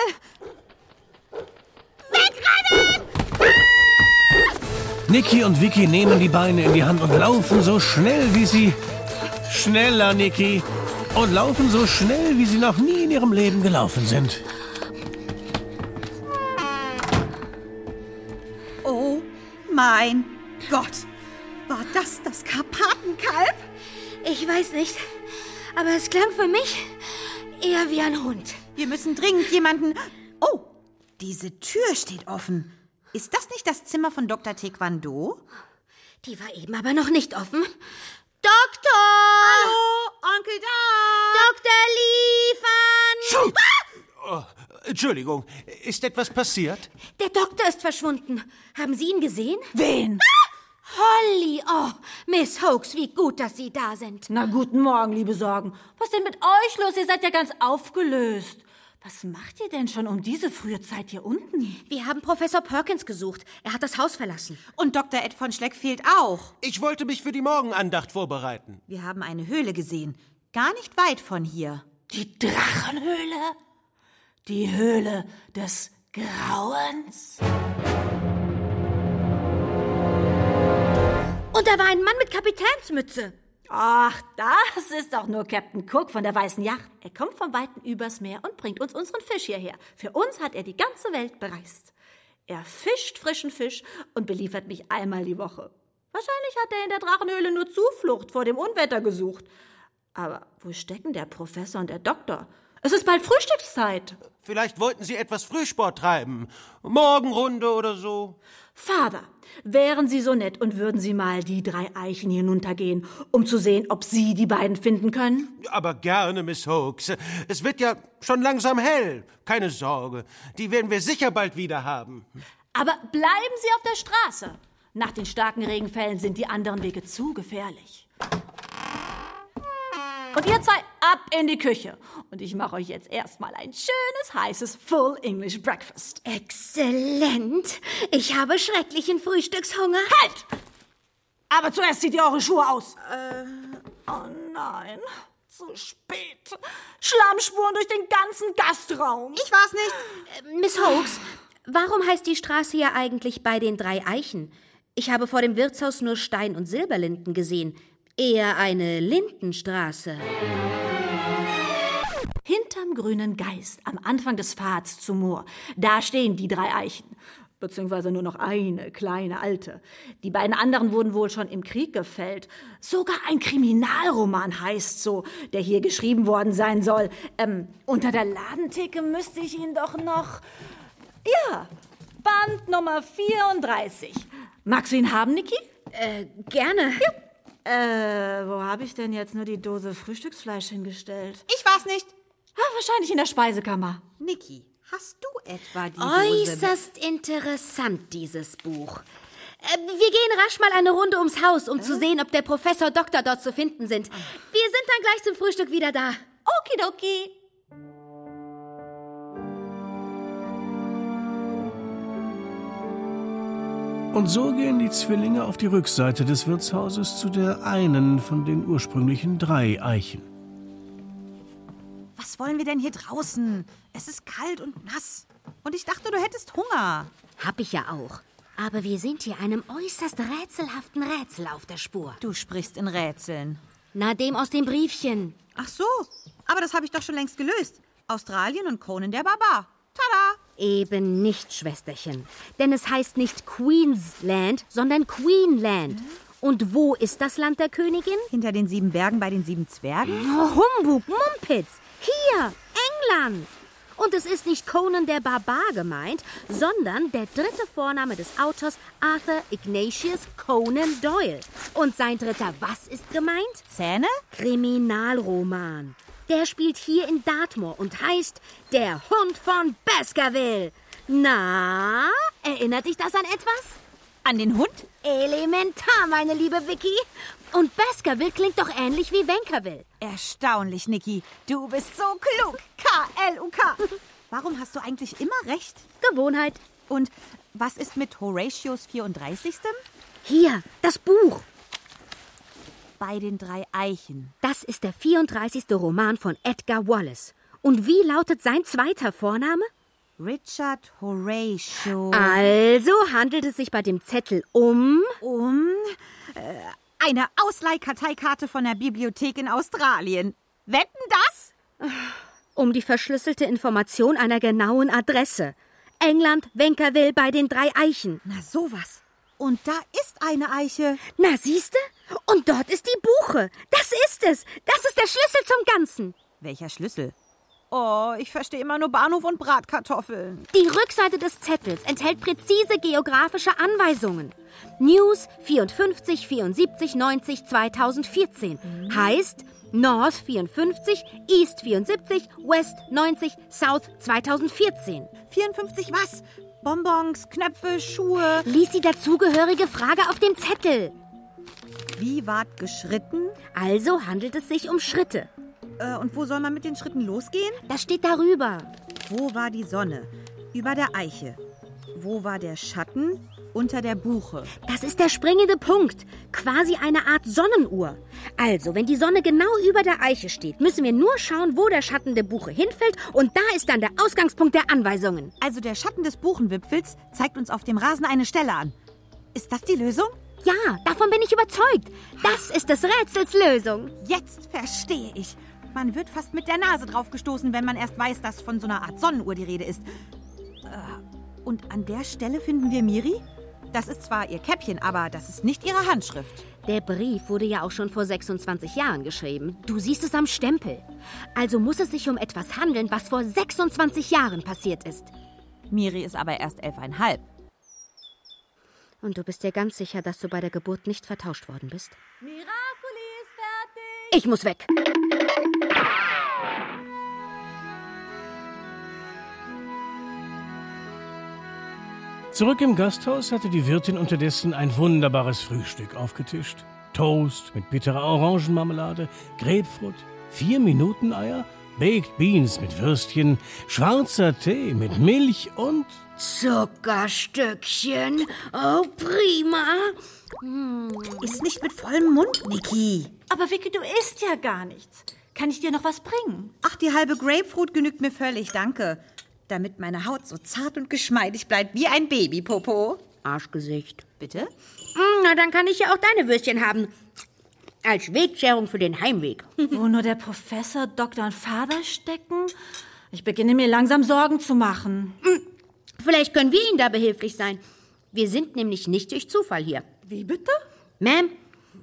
Niki und Vicky nehmen die Beine in die Hand und laufen so schnell, wie sie... Schneller, Niki! Und laufen so schnell, wie sie noch nie in ihrem Leben gelaufen sind. Mein Gott. War das das Karpatenkalb? Ich weiß nicht, aber es klang für mich eher wie ein Hund. Wir müssen dringend jemanden. Oh, diese Tür steht offen. Ist das nicht das Zimmer von Dr. Taekwondo? Die war eben aber noch nicht offen. Doktor! Hallo, Onkel Da! Doktor liefern! Oh, Entschuldigung, ist etwas passiert? Der Doktor ist verschwunden. Haben Sie ihn gesehen? Wen? Holly! Oh, Miss Hoax, wie gut, dass Sie da sind. Na, guten Morgen, liebe Sorgen. Was denn mit euch los? Ihr seid ja ganz aufgelöst. Was macht ihr denn schon um diese frühe Zeit hier unten? Wir haben Professor Perkins gesucht. Er hat das Haus verlassen. Und Dr. Ed von Schleck fehlt auch. Ich wollte mich für die Morgenandacht vorbereiten. Wir haben eine Höhle gesehen. Gar nicht weit von hier. Die Drachenhöhle? Die Höhle des Grauens? Und da war ein Mann mit Kapitänsmütze. Ach, das ist doch nur Captain Cook von der Weißen Yacht. Er kommt vom Weiten übers Meer und bringt uns unseren Fisch hierher. Für uns hat er die ganze Welt bereist. Er fischt frischen Fisch und beliefert mich einmal die Woche. Wahrscheinlich hat er in der Drachenhöhle nur Zuflucht vor dem Unwetter gesucht. Aber wo stecken der Professor und der Doktor? Es ist bald Frühstückszeit. Vielleicht wollten Sie etwas Frühsport treiben. Morgenrunde oder so. Vater, wären Sie so nett und würden Sie mal die drei Eichen hinuntergehen, um zu sehen, ob Sie die beiden finden können? Aber gerne, Miss Hoax. Es wird ja schon langsam hell. Keine Sorge. Die werden wir sicher bald wieder haben. Aber bleiben Sie auf der Straße. Nach den starken Regenfällen sind die anderen Wege zu gefährlich. Und ihr zwei ab in die Küche. Und ich mache euch jetzt erstmal ein schönes, heißes Full English Breakfast. Exzellent. Ich habe schrecklichen Frühstückshunger. Halt! Aber zuerst zieht ihr eure Schuhe aus. Oh nein, zu spät. Schlammspuren durch den ganzen Gastraum. Ich war's nicht. Äh, Miss Hoax, warum heißt die Straße ja eigentlich bei den drei Eichen? Ich habe vor dem Wirtshaus nur Stein- und Silberlinden gesehen. Eher eine Lindenstraße. Hinterm grünen Geist, am Anfang des Pfads zum Moor, da stehen die drei Eichen. Beziehungsweise nur noch eine kleine alte. Die beiden anderen wurden wohl schon im Krieg gefällt. Sogar ein Kriminalroman heißt so, der hier geschrieben worden sein soll. Ähm, unter der Ladentheke müsste ich ihn doch noch. Ja, Band Nummer 34. Magst du ihn haben, Niki? Äh, gerne. Ja. Äh, wo habe ich denn jetzt nur die Dose Frühstücksfleisch hingestellt? Ich war's nicht. Ah, wahrscheinlich in der Speisekammer. Niki, hast du etwa die Dose? Äußerst interessant, dieses Buch. Äh, wir gehen rasch mal eine Runde ums Haus, um zu sehen, ob der Professor Doktor dort zu finden sind. Wir sind dann gleich zum Frühstück wieder da. Okidoki. Und so gehen die Zwillinge auf die Rückseite des Wirtshauses zu der einen von den ursprünglichen drei Eichen. Was wollen wir denn hier draußen? Es ist kalt und nass. Und ich dachte, du hättest Hunger. Hab ich ja auch. Aber wir sind hier einem äußerst rätselhaften Rätsel auf der Spur. Du sprichst in Rätseln. Na, dem aus dem Briefchen. Ach so, aber das habe ich doch schon längst gelöst. Australien und Conan der Barbar. Eben nicht, Schwesterchen. Denn es heißt nicht Queensland, sondern Queenland. Und wo ist das Land der Königin? Hinter den sieben Bergen bei den sieben Zwergen? Oh, Humbug, Mumpitz. Hier, England. Und es ist nicht Conan der Barbar gemeint, sondern der dritte Vorname des Autors Arthur Ignatius Conan Doyle. Und sein dritter was ist gemeint? Zähne? Kriminalroman. Der spielt hier in Dartmoor und heißt Der Hund von Baskerville. Na, erinnert dich das an etwas? An den Hund? Elementar, meine liebe Vicky. Und Baskerville klingt doch ähnlich wie Wankerville. Erstaunlich, Niki. Du bist so klug. K-L-U-K. [laughs] Warum hast du eigentlich immer recht? Gewohnheit. Und was ist mit Horatius 34.? Hier, das Buch. Bei den drei Eichen. Das ist der 34. Roman von Edgar Wallace. Und wie lautet sein zweiter Vorname? Richard Horatio. Also handelt es sich bei dem Zettel um. Um. Äh, eine Ausleihkarteikarte von der Bibliothek in Australien. Wetten das? [sighs] Um die verschlüsselte Information einer genauen Adresse. England, Wenkerville bei den drei Eichen. Na sowas. Und da ist eine Eiche. Na siehste? Und dort ist die Buche. Das ist es. Das ist der Schlüssel zum Ganzen. Welcher Schlüssel? Oh, ich verstehe immer nur Bahnhof und Bratkartoffeln. Die Rückseite des Zettels enthält präzise geografische Anweisungen. News 54 74 90 2014 heißt North 54, East 74, West 90, South 2014. 54 was? Bonbons, Knöpfe, Schuhe. Lies die dazugehörige Frage auf dem Zettel. Wie ward geschritten? Also handelt es sich um Schritte. Äh, und wo soll man mit den Schritten losgehen? Das steht darüber. Wo war die Sonne? Über der Eiche. Wo war der Schatten? Unter der Buche. Das ist der springende Punkt. Quasi eine Art Sonnenuhr. Also, wenn die Sonne genau über der Eiche steht, müssen wir nur schauen, wo der Schatten der Buche hinfällt und da ist dann der Ausgangspunkt der Anweisungen. Also der Schatten des Buchenwipfels zeigt uns auf dem Rasen eine Stelle an. Ist das die Lösung? Ja, davon bin ich überzeugt. Das ist des Rätsels Lösung. Jetzt verstehe ich. Man wird fast mit der Nase draufgestoßen, wenn man erst weiß, dass von so einer Art Sonnenuhr die Rede ist. Äh, Und an der Stelle finden wir Miri? Das ist zwar ihr Käppchen, aber das ist nicht ihre Handschrift. Der Brief wurde ja auch schon vor 26 Jahren geschrieben. Du siehst es am Stempel. Also muss es sich um etwas handeln, was vor 26 Jahren passiert ist. Miri ist aber erst elfeinhalb. Und du bist dir ganz sicher, dass du bei der Geburt nicht vertauscht worden bist? Miraculi ist fertig. Ich muss weg. Zurück im Gasthaus hatte die Wirtin unterdessen ein wunderbares Frühstück aufgetischt. Toast mit bitterer Orangenmarmelade, Grapefruit, vier Minuten-Eier, Baked Beans mit Würstchen, schwarzer Tee mit Milch und Zuckerstückchen. Oh, prima. Hm. Ist nicht mit vollem Mund, Niki. Aber Vicky, du isst ja gar nichts. Kann ich dir noch was bringen? Ach, die halbe Grapefruit genügt mir völlig, danke. Damit meine Haut so zart und geschmeidig bleibt wie ein Babypopo. Arschgesicht. Bitte? Hm, Na, dann kann ich ja auch deine Würstchen haben. Als Wegscherung für den Heimweg. [laughs] Wo nur der Professor, Doktor und Vater stecken? Ich beginne mir langsam Sorgen zu machen. Vielleicht können wir Ihnen da behilflich sein. Wir sind nämlich nicht durch Zufall hier. Wie bitte? Ma'am,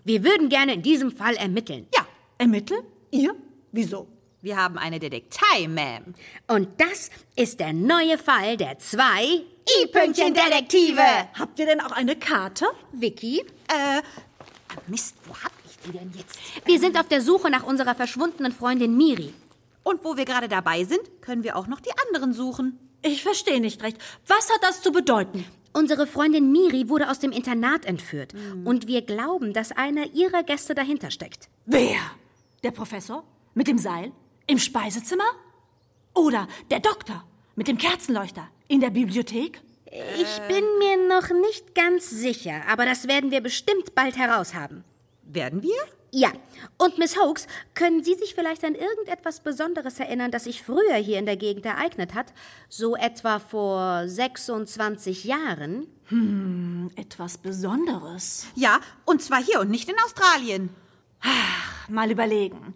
wir würden gerne in diesem Fall ermitteln. Ja, ermitteln? Ihr? Wieso? Wir haben eine Detektei, Ma'am. Und das ist der neue Fall der zwei I-Pünktchen-Detektive. Habt ihr denn auch eine Karte? Vicky? Äh, Mist, wo hab ich die denn jetzt? Wir sind auf der Suche nach unserer verschwundenen Freundin Miri. Und wo wir gerade dabei sind, können wir auch noch die anderen suchen. Ich verstehe nicht recht. Was hat das zu bedeuten? Unsere Freundin Miri wurde aus dem Internat entführt. Und wir glauben, dass einer ihrer Gäste dahinter steckt. Wer? Der Professor? Mit dem Seil? Im Speisezimmer? Oder der Doktor? Mit dem Kerzenleuchter? In der Bibliothek? Ich bin mir noch nicht ganz sicher, aber das werden wir bestimmt bald heraushaben. Werden wir? Ja. Und Miss Hoax, können Sie sich vielleicht an irgendetwas Besonderes erinnern, das sich früher hier in der Gegend ereignet hat? So etwa vor 26 Jahren? Hm, etwas Besonderes. Ja, und zwar hier und nicht in Australien. Ach, mal überlegen.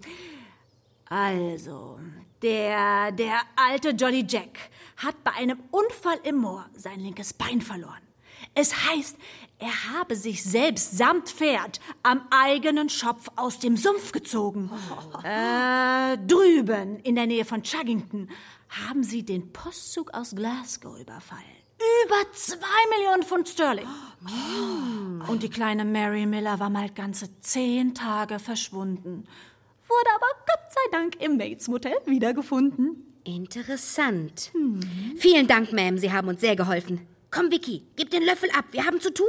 Also, der, der alte Jolly Jack hat bei einem Unfall im Moor sein linkes Bein verloren. Es heißt, er habe sich selbst samt Pferd am eigenen Schopf aus dem Sumpf gezogen. Äh, drüben in der Nähe von Chuggington haben sie den Postzug aus Glasgow überfallen. Über zwei Millionen Pfund Sterling. Und die kleine Mary Miller war mal ganze zehn Tage verschwunden. Wurde aber sei Dank im Mates Motel wiedergefunden. Interessant. Vielen Dank, Ma'am. Sie haben uns sehr geholfen. Komm, Vicky, gib den Löffel ab. Wir haben zu tun.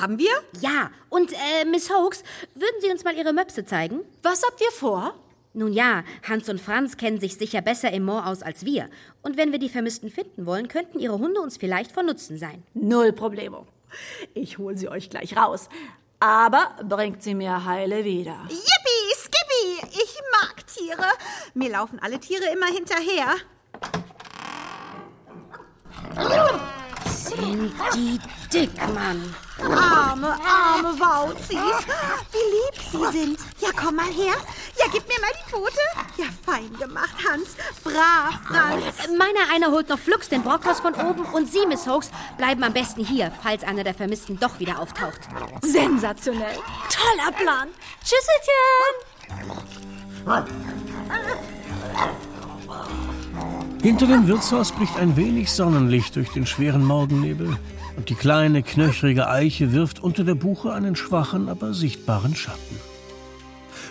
Haben wir? Ja. Und, äh, Miss Hoax, würden Sie uns mal Ihre Möpse zeigen? Was habt ihr vor? Nun ja, Hans und Franz kennen sich sicher besser im Moor aus als wir. Und wenn wir die Vermissten finden wollen, könnten ihre Hunde uns vielleicht von Nutzen sein. Null Problemo. Ich hol sie euch gleich raus. Aber bringt sie mir heile wieder. Yippie, ich mag Tiere. Mir laufen alle Tiere immer hinterher. Sind die dick, Mann. Arme, arme Wauzis. Wie lieb sie sind. Ja, komm mal her. Ja, gib mir mal die Pfote. Ja, fein gemacht, Hans. Brav, Franz. Meiner einer holt noch flugs den Brockhaus von oben und Sie, Miss Hoax, bleiben am besten hier, falls einer der Vermissten doch wieder auftaucht. Sensationell. Toller Plan. Tschüsselchen. Hinter dem Wirtshaus bricht ein wenig Sonnenlicht durch den schweren Morgennebel und die kleine, knöchrige Eiche wirft unter der Buche einen schwachen, aber sichtbaren Schatten.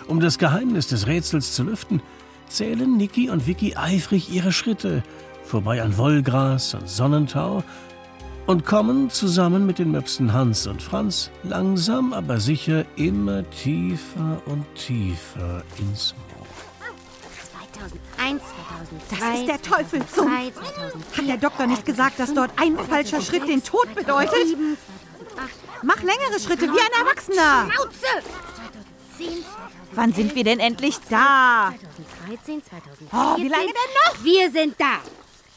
Um das Geheimnis des Rätsels zu lüften, zählen Niki und Vicky eifrig ihre Schritte, vorbei an Wollgras und Sonnentau und kommen zusammen mit den Möpsen Hans und Franz langsam, aber sicher immer tiefer und tiefer ins Moor. 2001, 2002. Das ist der Teufelssumpf. 2003, 2004, Hat der Doktor nicht gesagt, dass dort ein falscher Schritt den Tod bedeutet? Mach längere Schritte wie ein Erwachsener. Schnauze! 2010, Wann sind wir denn endlich da? 2013, 2014. Oh, wie lange denn noch? Wir sind da.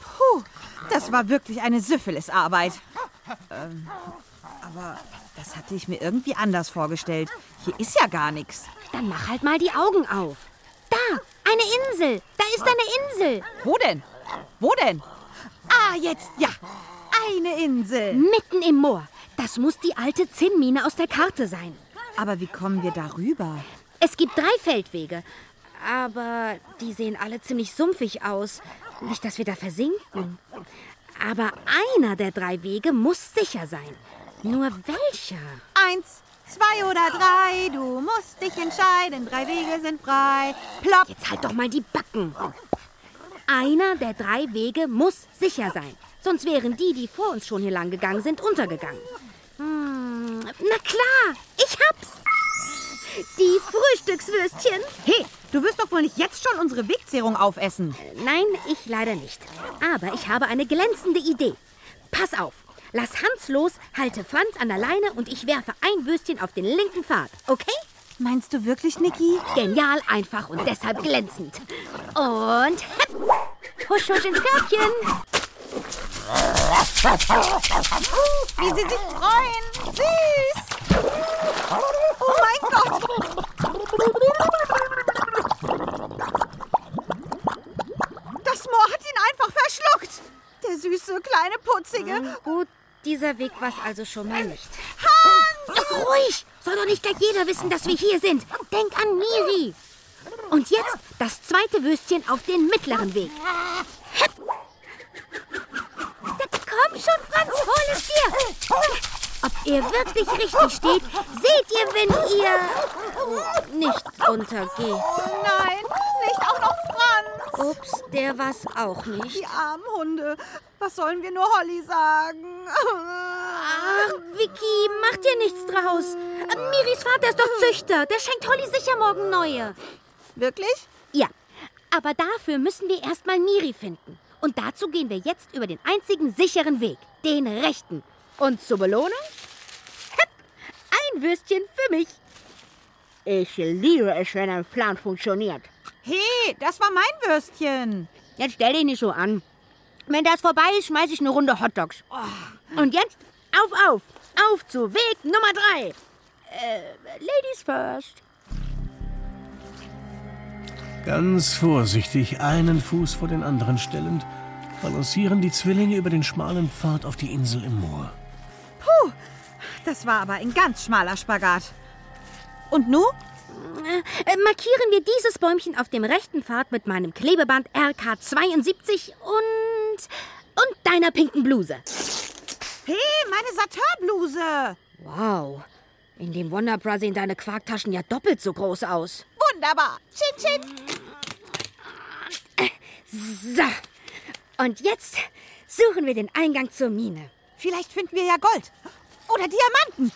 Puh, das war wirklich eine Syphilis-Arbeit. Ähm, aber das hatte ich mir irgendwie anders vorgestellt. Hier ist ja gar nichts. Dann mach halt mal die Augen auf. Da, eine Insel. Da ist eine Insel. Wo denn? Wo denn? Ah, jetzt, ja. Eine Insel. Mitten im Moor. Das muss die alte Zinnmine aus der Karte sein. Aber wie kommen wir darüber? Es gibt drei Feldwege. Aber die sehen alle ziemlich sumpfig aus. Nicht, dass wir da versinken. Aber einer der drei Wege muss sicher sein. Nur welcher? Eins, zwei oder drei. Du musst dich entscheiden. Drei Wege sind frei. Plopp. Jetzt halt doch mal die Backen. Einer der drei Wege muss sicher sein. Sonst wären die, die vor uns schon hier lang gegangen sind, untergegangen. Hm, na klar, ich hab's. Die Frühstückswürstchen. Hey, du wirst doch wohl nicht jetzt schon unsere Wegzehrung aufessen. Nein, ich leider nicht. Aber ich habe eine glänzende Idee. Pass auf. Lass Hans los, halte Franz an der Leine und ich werfe ein Würstchen auf den linken Pfad. Okay? Meinst du wirklich, Niki? Genial, einfach und deshalb glänzend. Und. Husch, husch ins Körbchen. Wie sie sich freuen. Süß. Oh mein Gott. Das Moor hat ihn einfach verschluckt. Der süße kleine Putzige. Gut, dieser Weg war's also schon mal nicht. Hans! Ach, ruhig! Soll doch nicht gleich jeder wissen, dass wir hier sind. Denk an Miri. Und jetzt das zweite Würstchen auf den mittleren Weg. Hepp. Da, komm schon, Franz, hol es dir. Ob ihr wirklich richtig steht, seht ihr, wenn ihr nicht untergeht. Nein, nicht auch noch Franz. Ups, der war's auch nicht. Die armen Hunde. Was sollen wir nur Holly sagen? Ach, Vicky, mach dir nichts draus. Miris Vater ist doch Züchter. Der schenkt Holly sicher morgen neue. Wirklich? Ja, aber dafür müssen wir erstmal Miri finden. Und dazu gehen wir jetzt über den einzigen sicheren Weg, den rechten. Und zur Belohnung? Hepp, ein Würstchen für mich. Ich liebe es, wenn ein Plan funktioniert. Hey, das war mein Würstchen. Jetzt stell dich nicht so an. Wenn das vorbei ist, schmeiß ich eine Runde Hotdogs. Und jetzt auf, auf, auf zu Weg Nummer drei. Äh, Ladies first. Ganz vorsichtig, einen Fuß vor den anderen stellend, balancieren die Zwillinge über den schmalen Pfad auf die Insel im Moor. Puh, Das war aber ein ganz schmaler Spagat. Und nu? Äh, markieren wir dieses Bäumchen auf dem rechten Pfad mit meinem Klebeband RK72 und. und deiner pinken Bluse. Hey, meine Satin-Bluse. Wow. In dem Wonderbra sehen deine Quarktaschen ja doppelt so groß aus. Wunderbar. Chin, chin. So. Und jetzt suchen wir den Eingang zur Mine. Vielleicht finden wir ja Gold. Oder Diamanten.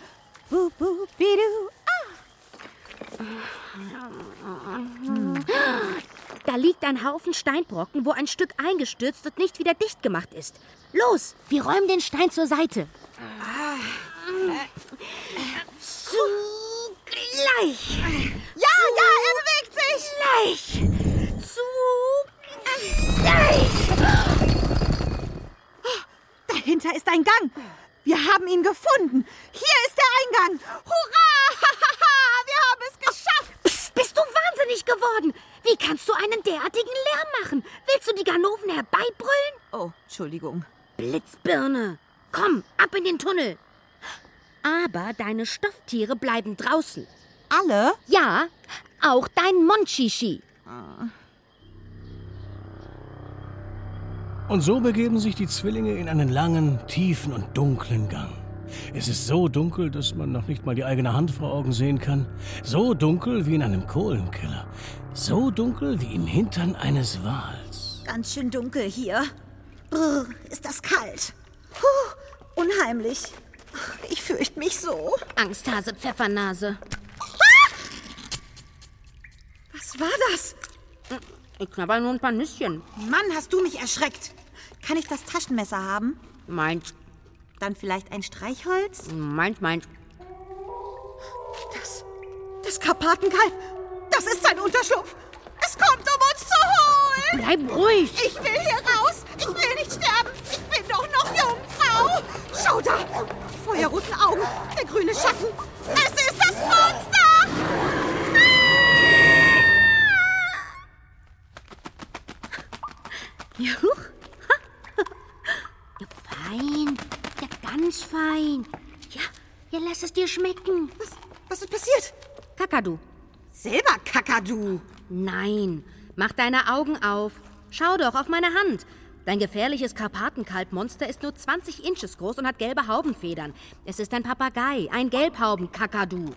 Bu, bu, bidu. Da liegt ein Haufen Steinbrocken, wo ein Stück eingestürzt und nicht wieder dicht gemacht ist. Los, wir räumen den Stein zur Seite. Zugleich. Ja, ja, er bewegt sich. Gleich. Dahinter ist ein Gang. Wir haben ihn gefunden. Hier ist der Eingang. Hurra! [laughs] Wir haben es geschafft. Psst, bist du wahnsinnig geworden? Wie kannst du einen derartigen Lärm machen? Willst du die Ganoven herbeibrüllen? Oh, Entschuldigung. Blitzbirne. Komm, ab in den Tunnel. Aber deine Stofftiere bleiben draußen. Alle? Ja, auch dein Monchichi. Und so begeben sich die Zwillinge in einen langen, tiefen und dunklen Gang. Es ist so dunkel, dass man noch nicht mal die eigene Hand vor Augen sehen kann. So dunkel wie in einem Kohlenkeller. So dunkel wie im Hintern eines Wals. Ganz schön dunkel hier. Brr, ist das kalt. Puh, unheimlich. Ich fürchte mich so. Angsthase Pfeffernase. Was war das? Ich knabber nur ein paar Nüsschen. Mann, hast du mich erschreckt. Kann ich das Taschenmesser haben? Meint, Dann vielleicht ein Streichholz? meint, meint. Das, das Karpatenkalb, das ist sein Unterschlupf. Es kommt, um uns zu holen. Bleib ruhig. Ich will hier raus. Ich will nicht sterben. Ich bin doch noch Jungfrau. Schau da. Feuerroten Augen, der grüne Schatten. Es ist das Monster. Juch. Ja, fein. Ja, ganz fein. Ja, ja, lass es dir schmecken. Was, was ist passiert? Kakadu. Selber Kakadu. Nein, mach deine Augen auf. Schau doch auf meine Hand. Dein gefährliches Karpatenkalbmonster ist nur 20 Inches groß und hat gelbe Haubenfedern. Es ist ein Papagei, ein Gelbhauben-Kakadu.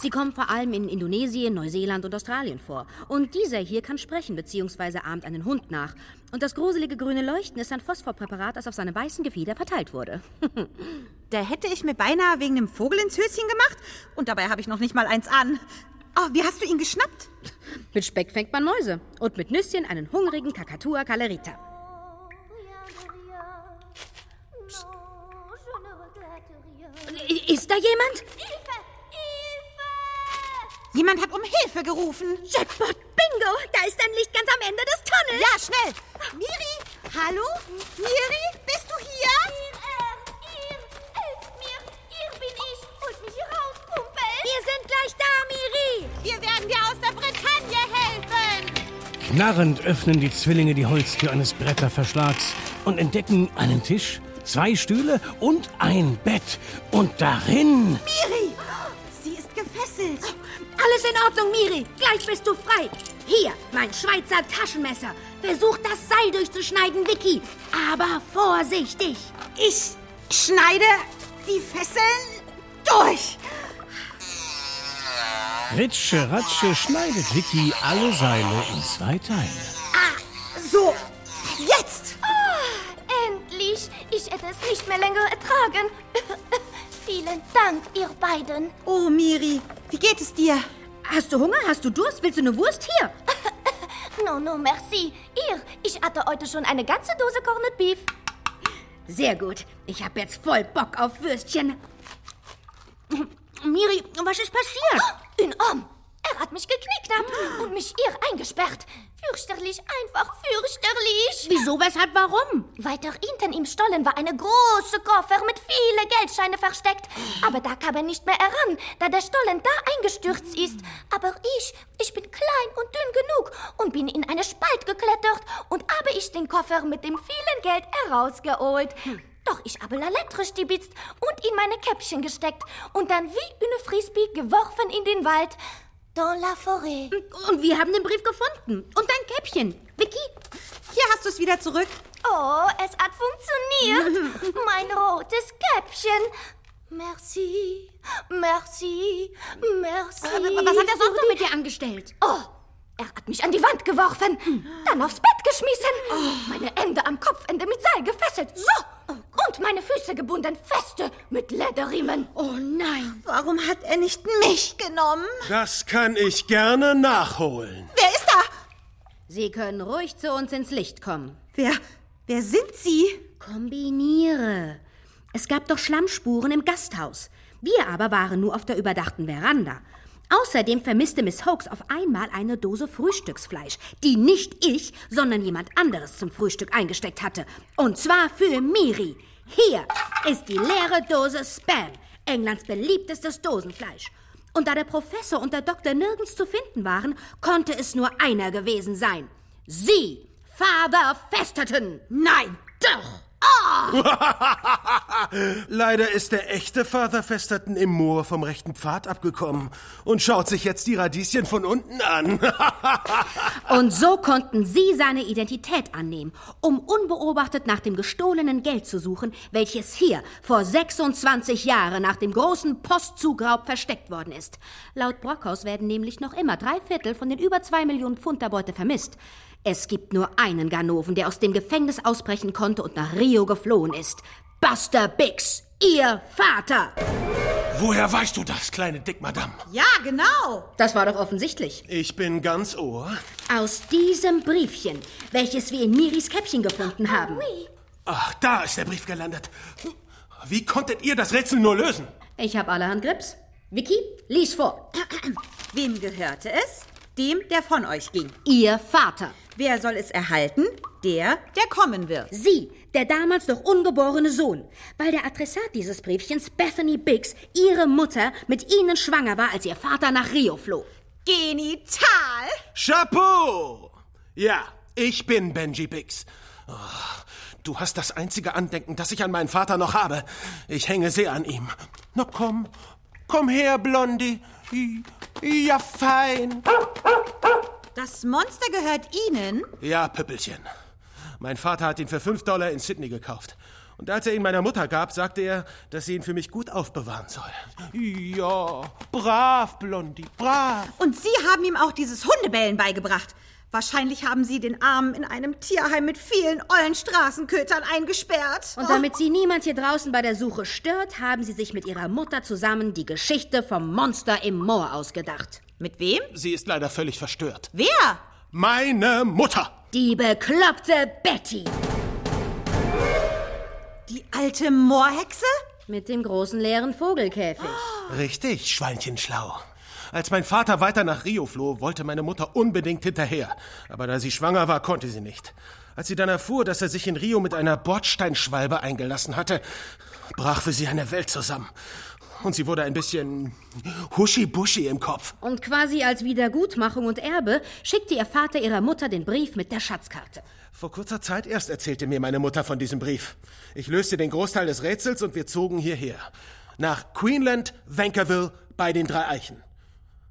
Sie kommen vor allem in Indonesien, Neuseeland und Australien vor. Und dieser hier kann sprechen bzw. ahmt einen Hund nach. Und das gruselige grüne Leuchten ist ein Phosphorpräparat, das auf seinem weißen Gefieder verteilt wurde. [laughs] Da hätte ich mir beinahe wegen dem Vogel ins Höschen gemacht. Und dabei habe ich noch nicht mal eins an. Oh, wie hast du ihn geschnappt? [laughs] mit Speck fängt man Mäuse. Und mit Nüsschen einen hungrigen Kakatua Calerita. Ist da jemand? Jemand hat um Hilfe gerufen. Jackpot, Bingo! Da ist ein Licht ganz am Ende des Tunnels. Ja, schnell. Miri, hallo? Miri, bist du hier? Wir sind gleich da, Miri. Wir werden dir aus der Bretagne helfen. Knarrend öffnen die Zwillinge die Holztür eines Bretterverschlags und entdecken einen Tisch, zwei Stühle und ein Bett. Und darin Miri, sie ist gefesselt. Alles in Ordnung, Miri. Gleich bist du frei. Hier, mein Schweizer Taschenmesser. Versuch das Seil durchzuschneiden, Vicky. Aber vorsichtig. Ich schneide die Fesseln durch. Ritsche Ratsche schneidet Vicky alle Seile in zwei Teile. So, jetzt. Endlich! Ich hätte es nicht mehr länger ertragen. [laughs] Vielen Dank, ihr beiden. Oh, Miri, wie geht es dir? Hast du Hunger? Hast du Durst? Willst du eine Wurst hier? [laughs] No, no, merci. Ihr, ich hatte heute schon eine ganze Dose Corned Beef. Sehr gut. Ich habe jetzt voll Bock auf Würstchen. Miri, was ist passiert? In Arm. Er hat mich geknickt und mich ihr eingesperrt. Fürchterlich, einfach fürchterlich. Wieso, weshalb, warum? Weiter hinten im Stollen war eine große Koffer mit viele Geldscheine versteckt. Aber da kam er nicht mehr heran, da der Stollen da eingestürzt ist. Aber ich, ich bin klein und dünn genug und bin in eine Spalt geklettert und habe ich den Koffer mit dem vielen Geld herausgeholt. Doch ich habe la Lettre stibitzt und in meine Käppchen gesteckt und dann wie eine Frisbee geworfen in den Wald. Dans la forêt. Und wir haben den Brief gefunden. Und dein Käppchen. Vicky? Hier hast du es wieder zurück. Oh, es hat funktioniert. [laughs] mein rotes Käppchen. Merci, merci, merci. Äh, was hat er sonst noch mit dir angestellt? Oh, er hat mich an die Wand geworfen, dann aufs Bett geschmissen, meine Ende am Kopfende mit Seil gefesselt, so, und meine Füße gebunden, feste mit Lederriemen. Oh nein. Warum hat er nicht mich genommen? Das kann ich gerne nachholen. Wer ist da? Sie können ruhig zu uns ins Licht kommen. Wer, wer sind Sie? Kombiniere. Es gab doch Schlammspuren im Gasthaus. Wir aber waren nur auf der überdachten Veranda. Außerdem vermisste Miss Hoax auf einmal eine Dose Frühstücksfleisch, die nicht ich, sondern jemand anderes zum Frühstück eingesteckt hatte. Und zwar für Miri. Hier ist die leere Dose Spam, Englands beliebtestes Dosenfleisch. Und da der Professor und der Doktor nirgends zu finden waren, konnte es nur einer gewesen sein. Sie, Father Festerton. Nein. Doch. [laughs] Leider ist der echte Father Festerton im Moor vom rechten Pfad abgekommen und schaut sich jetzt die Radieschen von unten an. [laughs] Und so konnten Sie seine Identität annehmen, um unbeobachtet nach dem gestohlenen Geld zu suchen, welches hier vor 26 Jahren nach dem großen Postzugraub versteckt worden ist. Laut Brockhaus werden nämlich noch immer drei Viertel von den über zwei Millionen Pfund der Beute vermisst. Es gibt nur einen Ganoven, der aus dem Gefängnis ausbrechen konnte und nach Rio geflohen ist. Buster Biggs, Ihr Vater. Woher weißt du das, kleine Dickmadam? Ja, genau. Das war doch offensichtlich. Ich bin ganz Ohr. Aus diesem Briefchen, welches wir in Miris Käppchen gefunden haben. Ach, da ist der Brief gelandet. Wie konntet ihr das Rätsel nur lösen? Ich habe allerhand Grips. Vicky, lies vor. [clears throat] Wem gehörte es? Dem, der von euch ging. Ihr Vater. Wer soll es erhalten? Der, der kommen wird. Sie, der damals noch ungeborene Sohn. Weil der Adressat dieses Briefchens, Bethany Biggs, ihre Mutter, mit ihnen schwanger war, als ihr Vater nach Rio floh. Genital! Chapeau! Ja, ich bin Benji Biggs. Oh, du hast das einzige Andenken, das ich an meinen Vater noch habe. Ich hänge sehr an ihm. Na komm, komm her, Blondie. Ja, fein. Das Monster gehört Ihnen? Ja, Püppelchen. Mein Vater hat ihn für fünf Dollar in Sydney gekauft. Und als er ihn meiner Mutter gab, sagte er, dass sie ihn für mich gut aufbewahren soll. Ja, brav, Blondie, brav. Und Sie haben ihm auch dieses Hundebellen beigebracht. Wahrscheinlich haben Sie den Armen in einem Tierheim mit vielen ollen Straßenkötern eingesperrt. Und damit Sie niemand hier draußen bei der Suche stört, haben Sie sich mit Ihrer Mutter zusammen die Geschichte vom Monster im Moor ausgedacht. Mit wem? Sie ist leider völlig verstört. Wer? Meine Mutter. Die bekloppte Betty. Die alte Moorhexe? Mit dem großen leeren Vogelkäfig. Richtig, Schweinchenschlau. Als mein Vater weiter nach Rio floh, wollte meine Mutter unbedingt hinterher. Aber da sie schwanger war, konnte sie nicht. Als sie dann erfuhr, dass er sich in Rio mit einer Bordsteinschwalbe eingelassen hatte, brach für sie eine Welt zusammen. Und sie wurde ein bisschen huschi-buschi im Kopf. Und quasi als Wiedergutmachung und Erbe schickte ihr Vater ihrer Mutter den Brief mit der Schatzkarte. Vor kurzer Zeit erst erzählte mir meine Mutter von diesem Brief. Ich löste den Großteil des Rätsels und wir zogen hierher. Nach Queenland, Vankerville, bei den drei Eichen.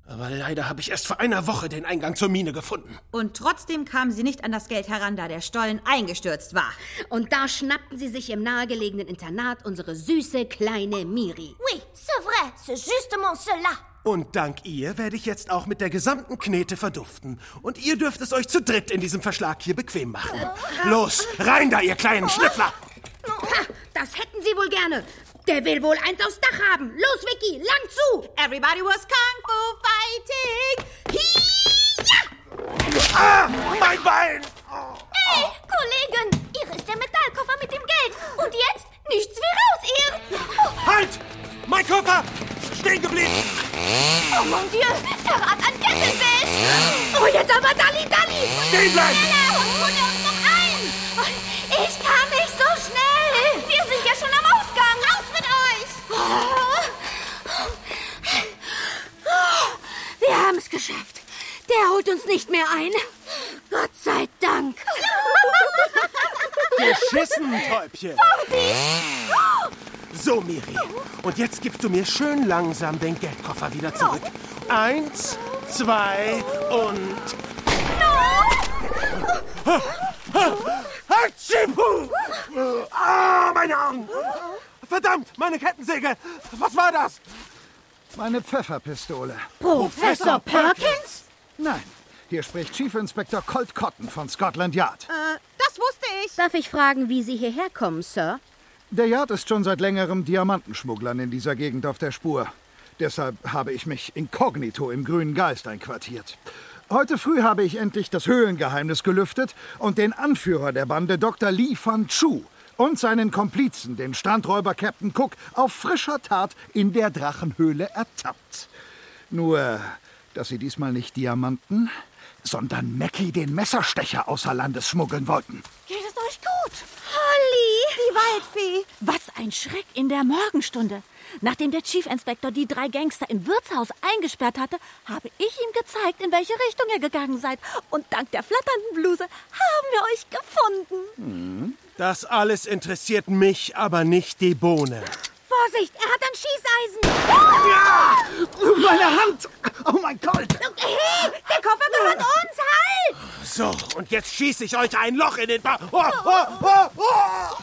Aber leider habe ich erst vor einer Woche den Eingang zur Mine gefunden. Und trotzdem kamen Sie nicht an das Geld heran, da der Stollen eingestürzt war. Und da schnappten sie sich im nahegelegenen Internat unsere süße kleine Miri. Oui, c'est vrai, c'est justement cela. Und dank ihr werde ich jetzt auch mit der gesamten Knete verduften. Und ihr dürft es euch zu dritt in diesem Verschlag hier bequem machen. Los, rein da, ihr kleinen Schnüffler! Ha, das hätten sie wohl gerne. Der will wohl eins aufs Dach haben. Los, Vicky, lang zu! Everybody was Kung Fu fighting. Hi-ya! Ah, mein Bein! Hey, Kollegen, hier ist der Metallkoffer mit dem Geld. Und jetzt nichts wie raus, ihr. Oh, Halt! Mein Koffer! Stehen geblieben! oh mon Dieu, der Rad an Kettensäß. Oh, jetzt aber Dalli, Dalli! Stehen bleiben! Schneller und hol uns noch ein. Ich kann nicht so schnell. Wir sind ja schon am Ausgang. Raus mit euch. Wir haben es geschafft. Holt uns nicht mehr ein. Gott sei Dank. Geschissen, Täubchen! So, Miri. Und jetzt gibst du mir schön langsam den Geldkoffer wieder zurück. Eins, zwei und... Hatschipu! Ah, meine Augen! Verdammt, meine Kettensäge! Was war das? Meine Pfefferpistole. Professor Perkins? Nein, hier spricht Chief Inspector Colt Cotton von Scotland Yard. Äh, das wusste ich. Darf ich fragen, wie Sie hierher kommen, Sir? Der Yard ist schon seit längerem Diamantenschmugglern in dieser Gegend auf der Spur. Deshalb habe ich mich inkognito im grünen Geist einquartiert. Heute früh habe ich endlich das Höhlengeheimnis gelüftet und den Anführer der Bande, Dr. Lee Fan Chu, und seinen Komplizen, den Strandräuber Captain Cook, auf frischer Tat in der Drachenhöhle ertappt. Nur, dass sie diesmal nicht Diamanten, sondern Mackie den Messerstecher außer Landes schmuggeln wollten. Geht es euch gut? Holly! Die Waldfee! Was ein Schreck in der Morgenstunde. Nachdem der Chief Inspector die drei Gangster im Wirtshaus eingesperrt hatte, habe ich ihm gezeigt, in welche Richtung ihr gegangen seid. Und dank der flatternden Bluse haben wir euch gefunden. Das alles interessiert mich, aber nicht die Bohne. Vorsicht, er hat ein Schießeisen! Meine Hand! Oh mein Gott! Hey, der Koffer gehört uns! Halt! So, und jetzt schieße ich euch ein Loch in den Bauch. Oh, oh, oh, oh.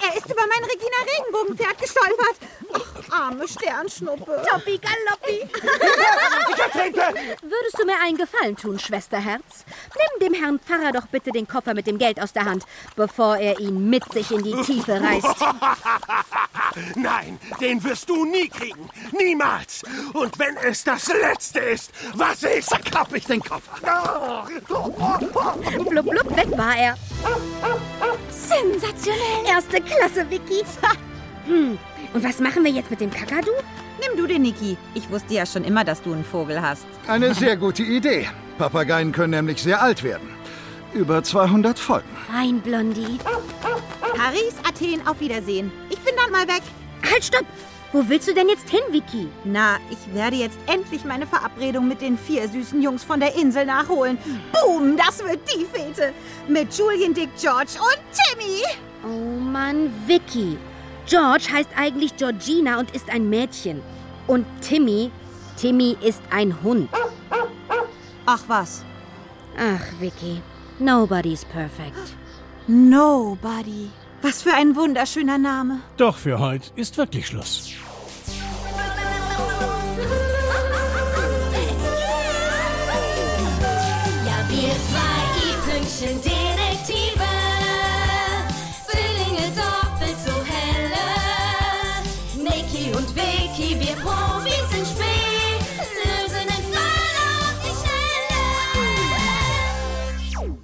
Er ist über mein Regina Regenbogenpferd gestolpert. Ach, arme Sternschnuppe. Toppi Galoppi! [laughs] Würdest du mir einen Gefallen tun, Schwesterherz? Nimm dem Herrn Pfarrer doch bitte den Koffer mit dem Geld aus der Hand, bevor er ihn mit sich in die Tiefe reißt. [laughs] Nein, den wirst du nie kriegen. Niemals. Und wenn es das Letzte ist, was ich... Klapp ich den Koffer. Blub, blub, weg war er. Sensationell! Erste Klasse, Vicky. Hm, und was machen wir jetzt mit dem Kakadu? Nimm du den, Niki. Ich wusste ja schon immer, dass du einen Vogel hast. Eine sehr gute Idee. Papageien können nämlich sehr alt werden. Über 200 Folgen. Fein, Blondie. Paris, Athen, auf Wiedersehen. Ich bin dann mal weg. Halt, stopp! Wo willst du denn jetzt hin, Vicky? Na, ich werde jetzt endlich meine Verabredung mit den vier süßen Jungs von der Insel nachholen. Boom, das wird die Fete. Mit Julian, Dick, George und Timmy. Oh Mann, Vicky. George heißt eigentlich Georgina und ist ein Mädchen. Und Timmy, Timmy ist ein Hund. Ach was. Ach, Vicky, nobody's perfect. Nobody. Was für ein wunderschöner Name. Doch für heute ist wirklich Schluss. Ja, wir zwei i-Pünktchen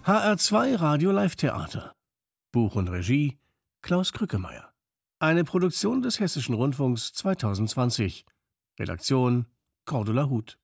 HR2 Radio Live Theater. Buch und Regie Klaus Krückemeier. Eine Produktion des Hessischen Rundfunks 2020. Redaktion Cordula Huth.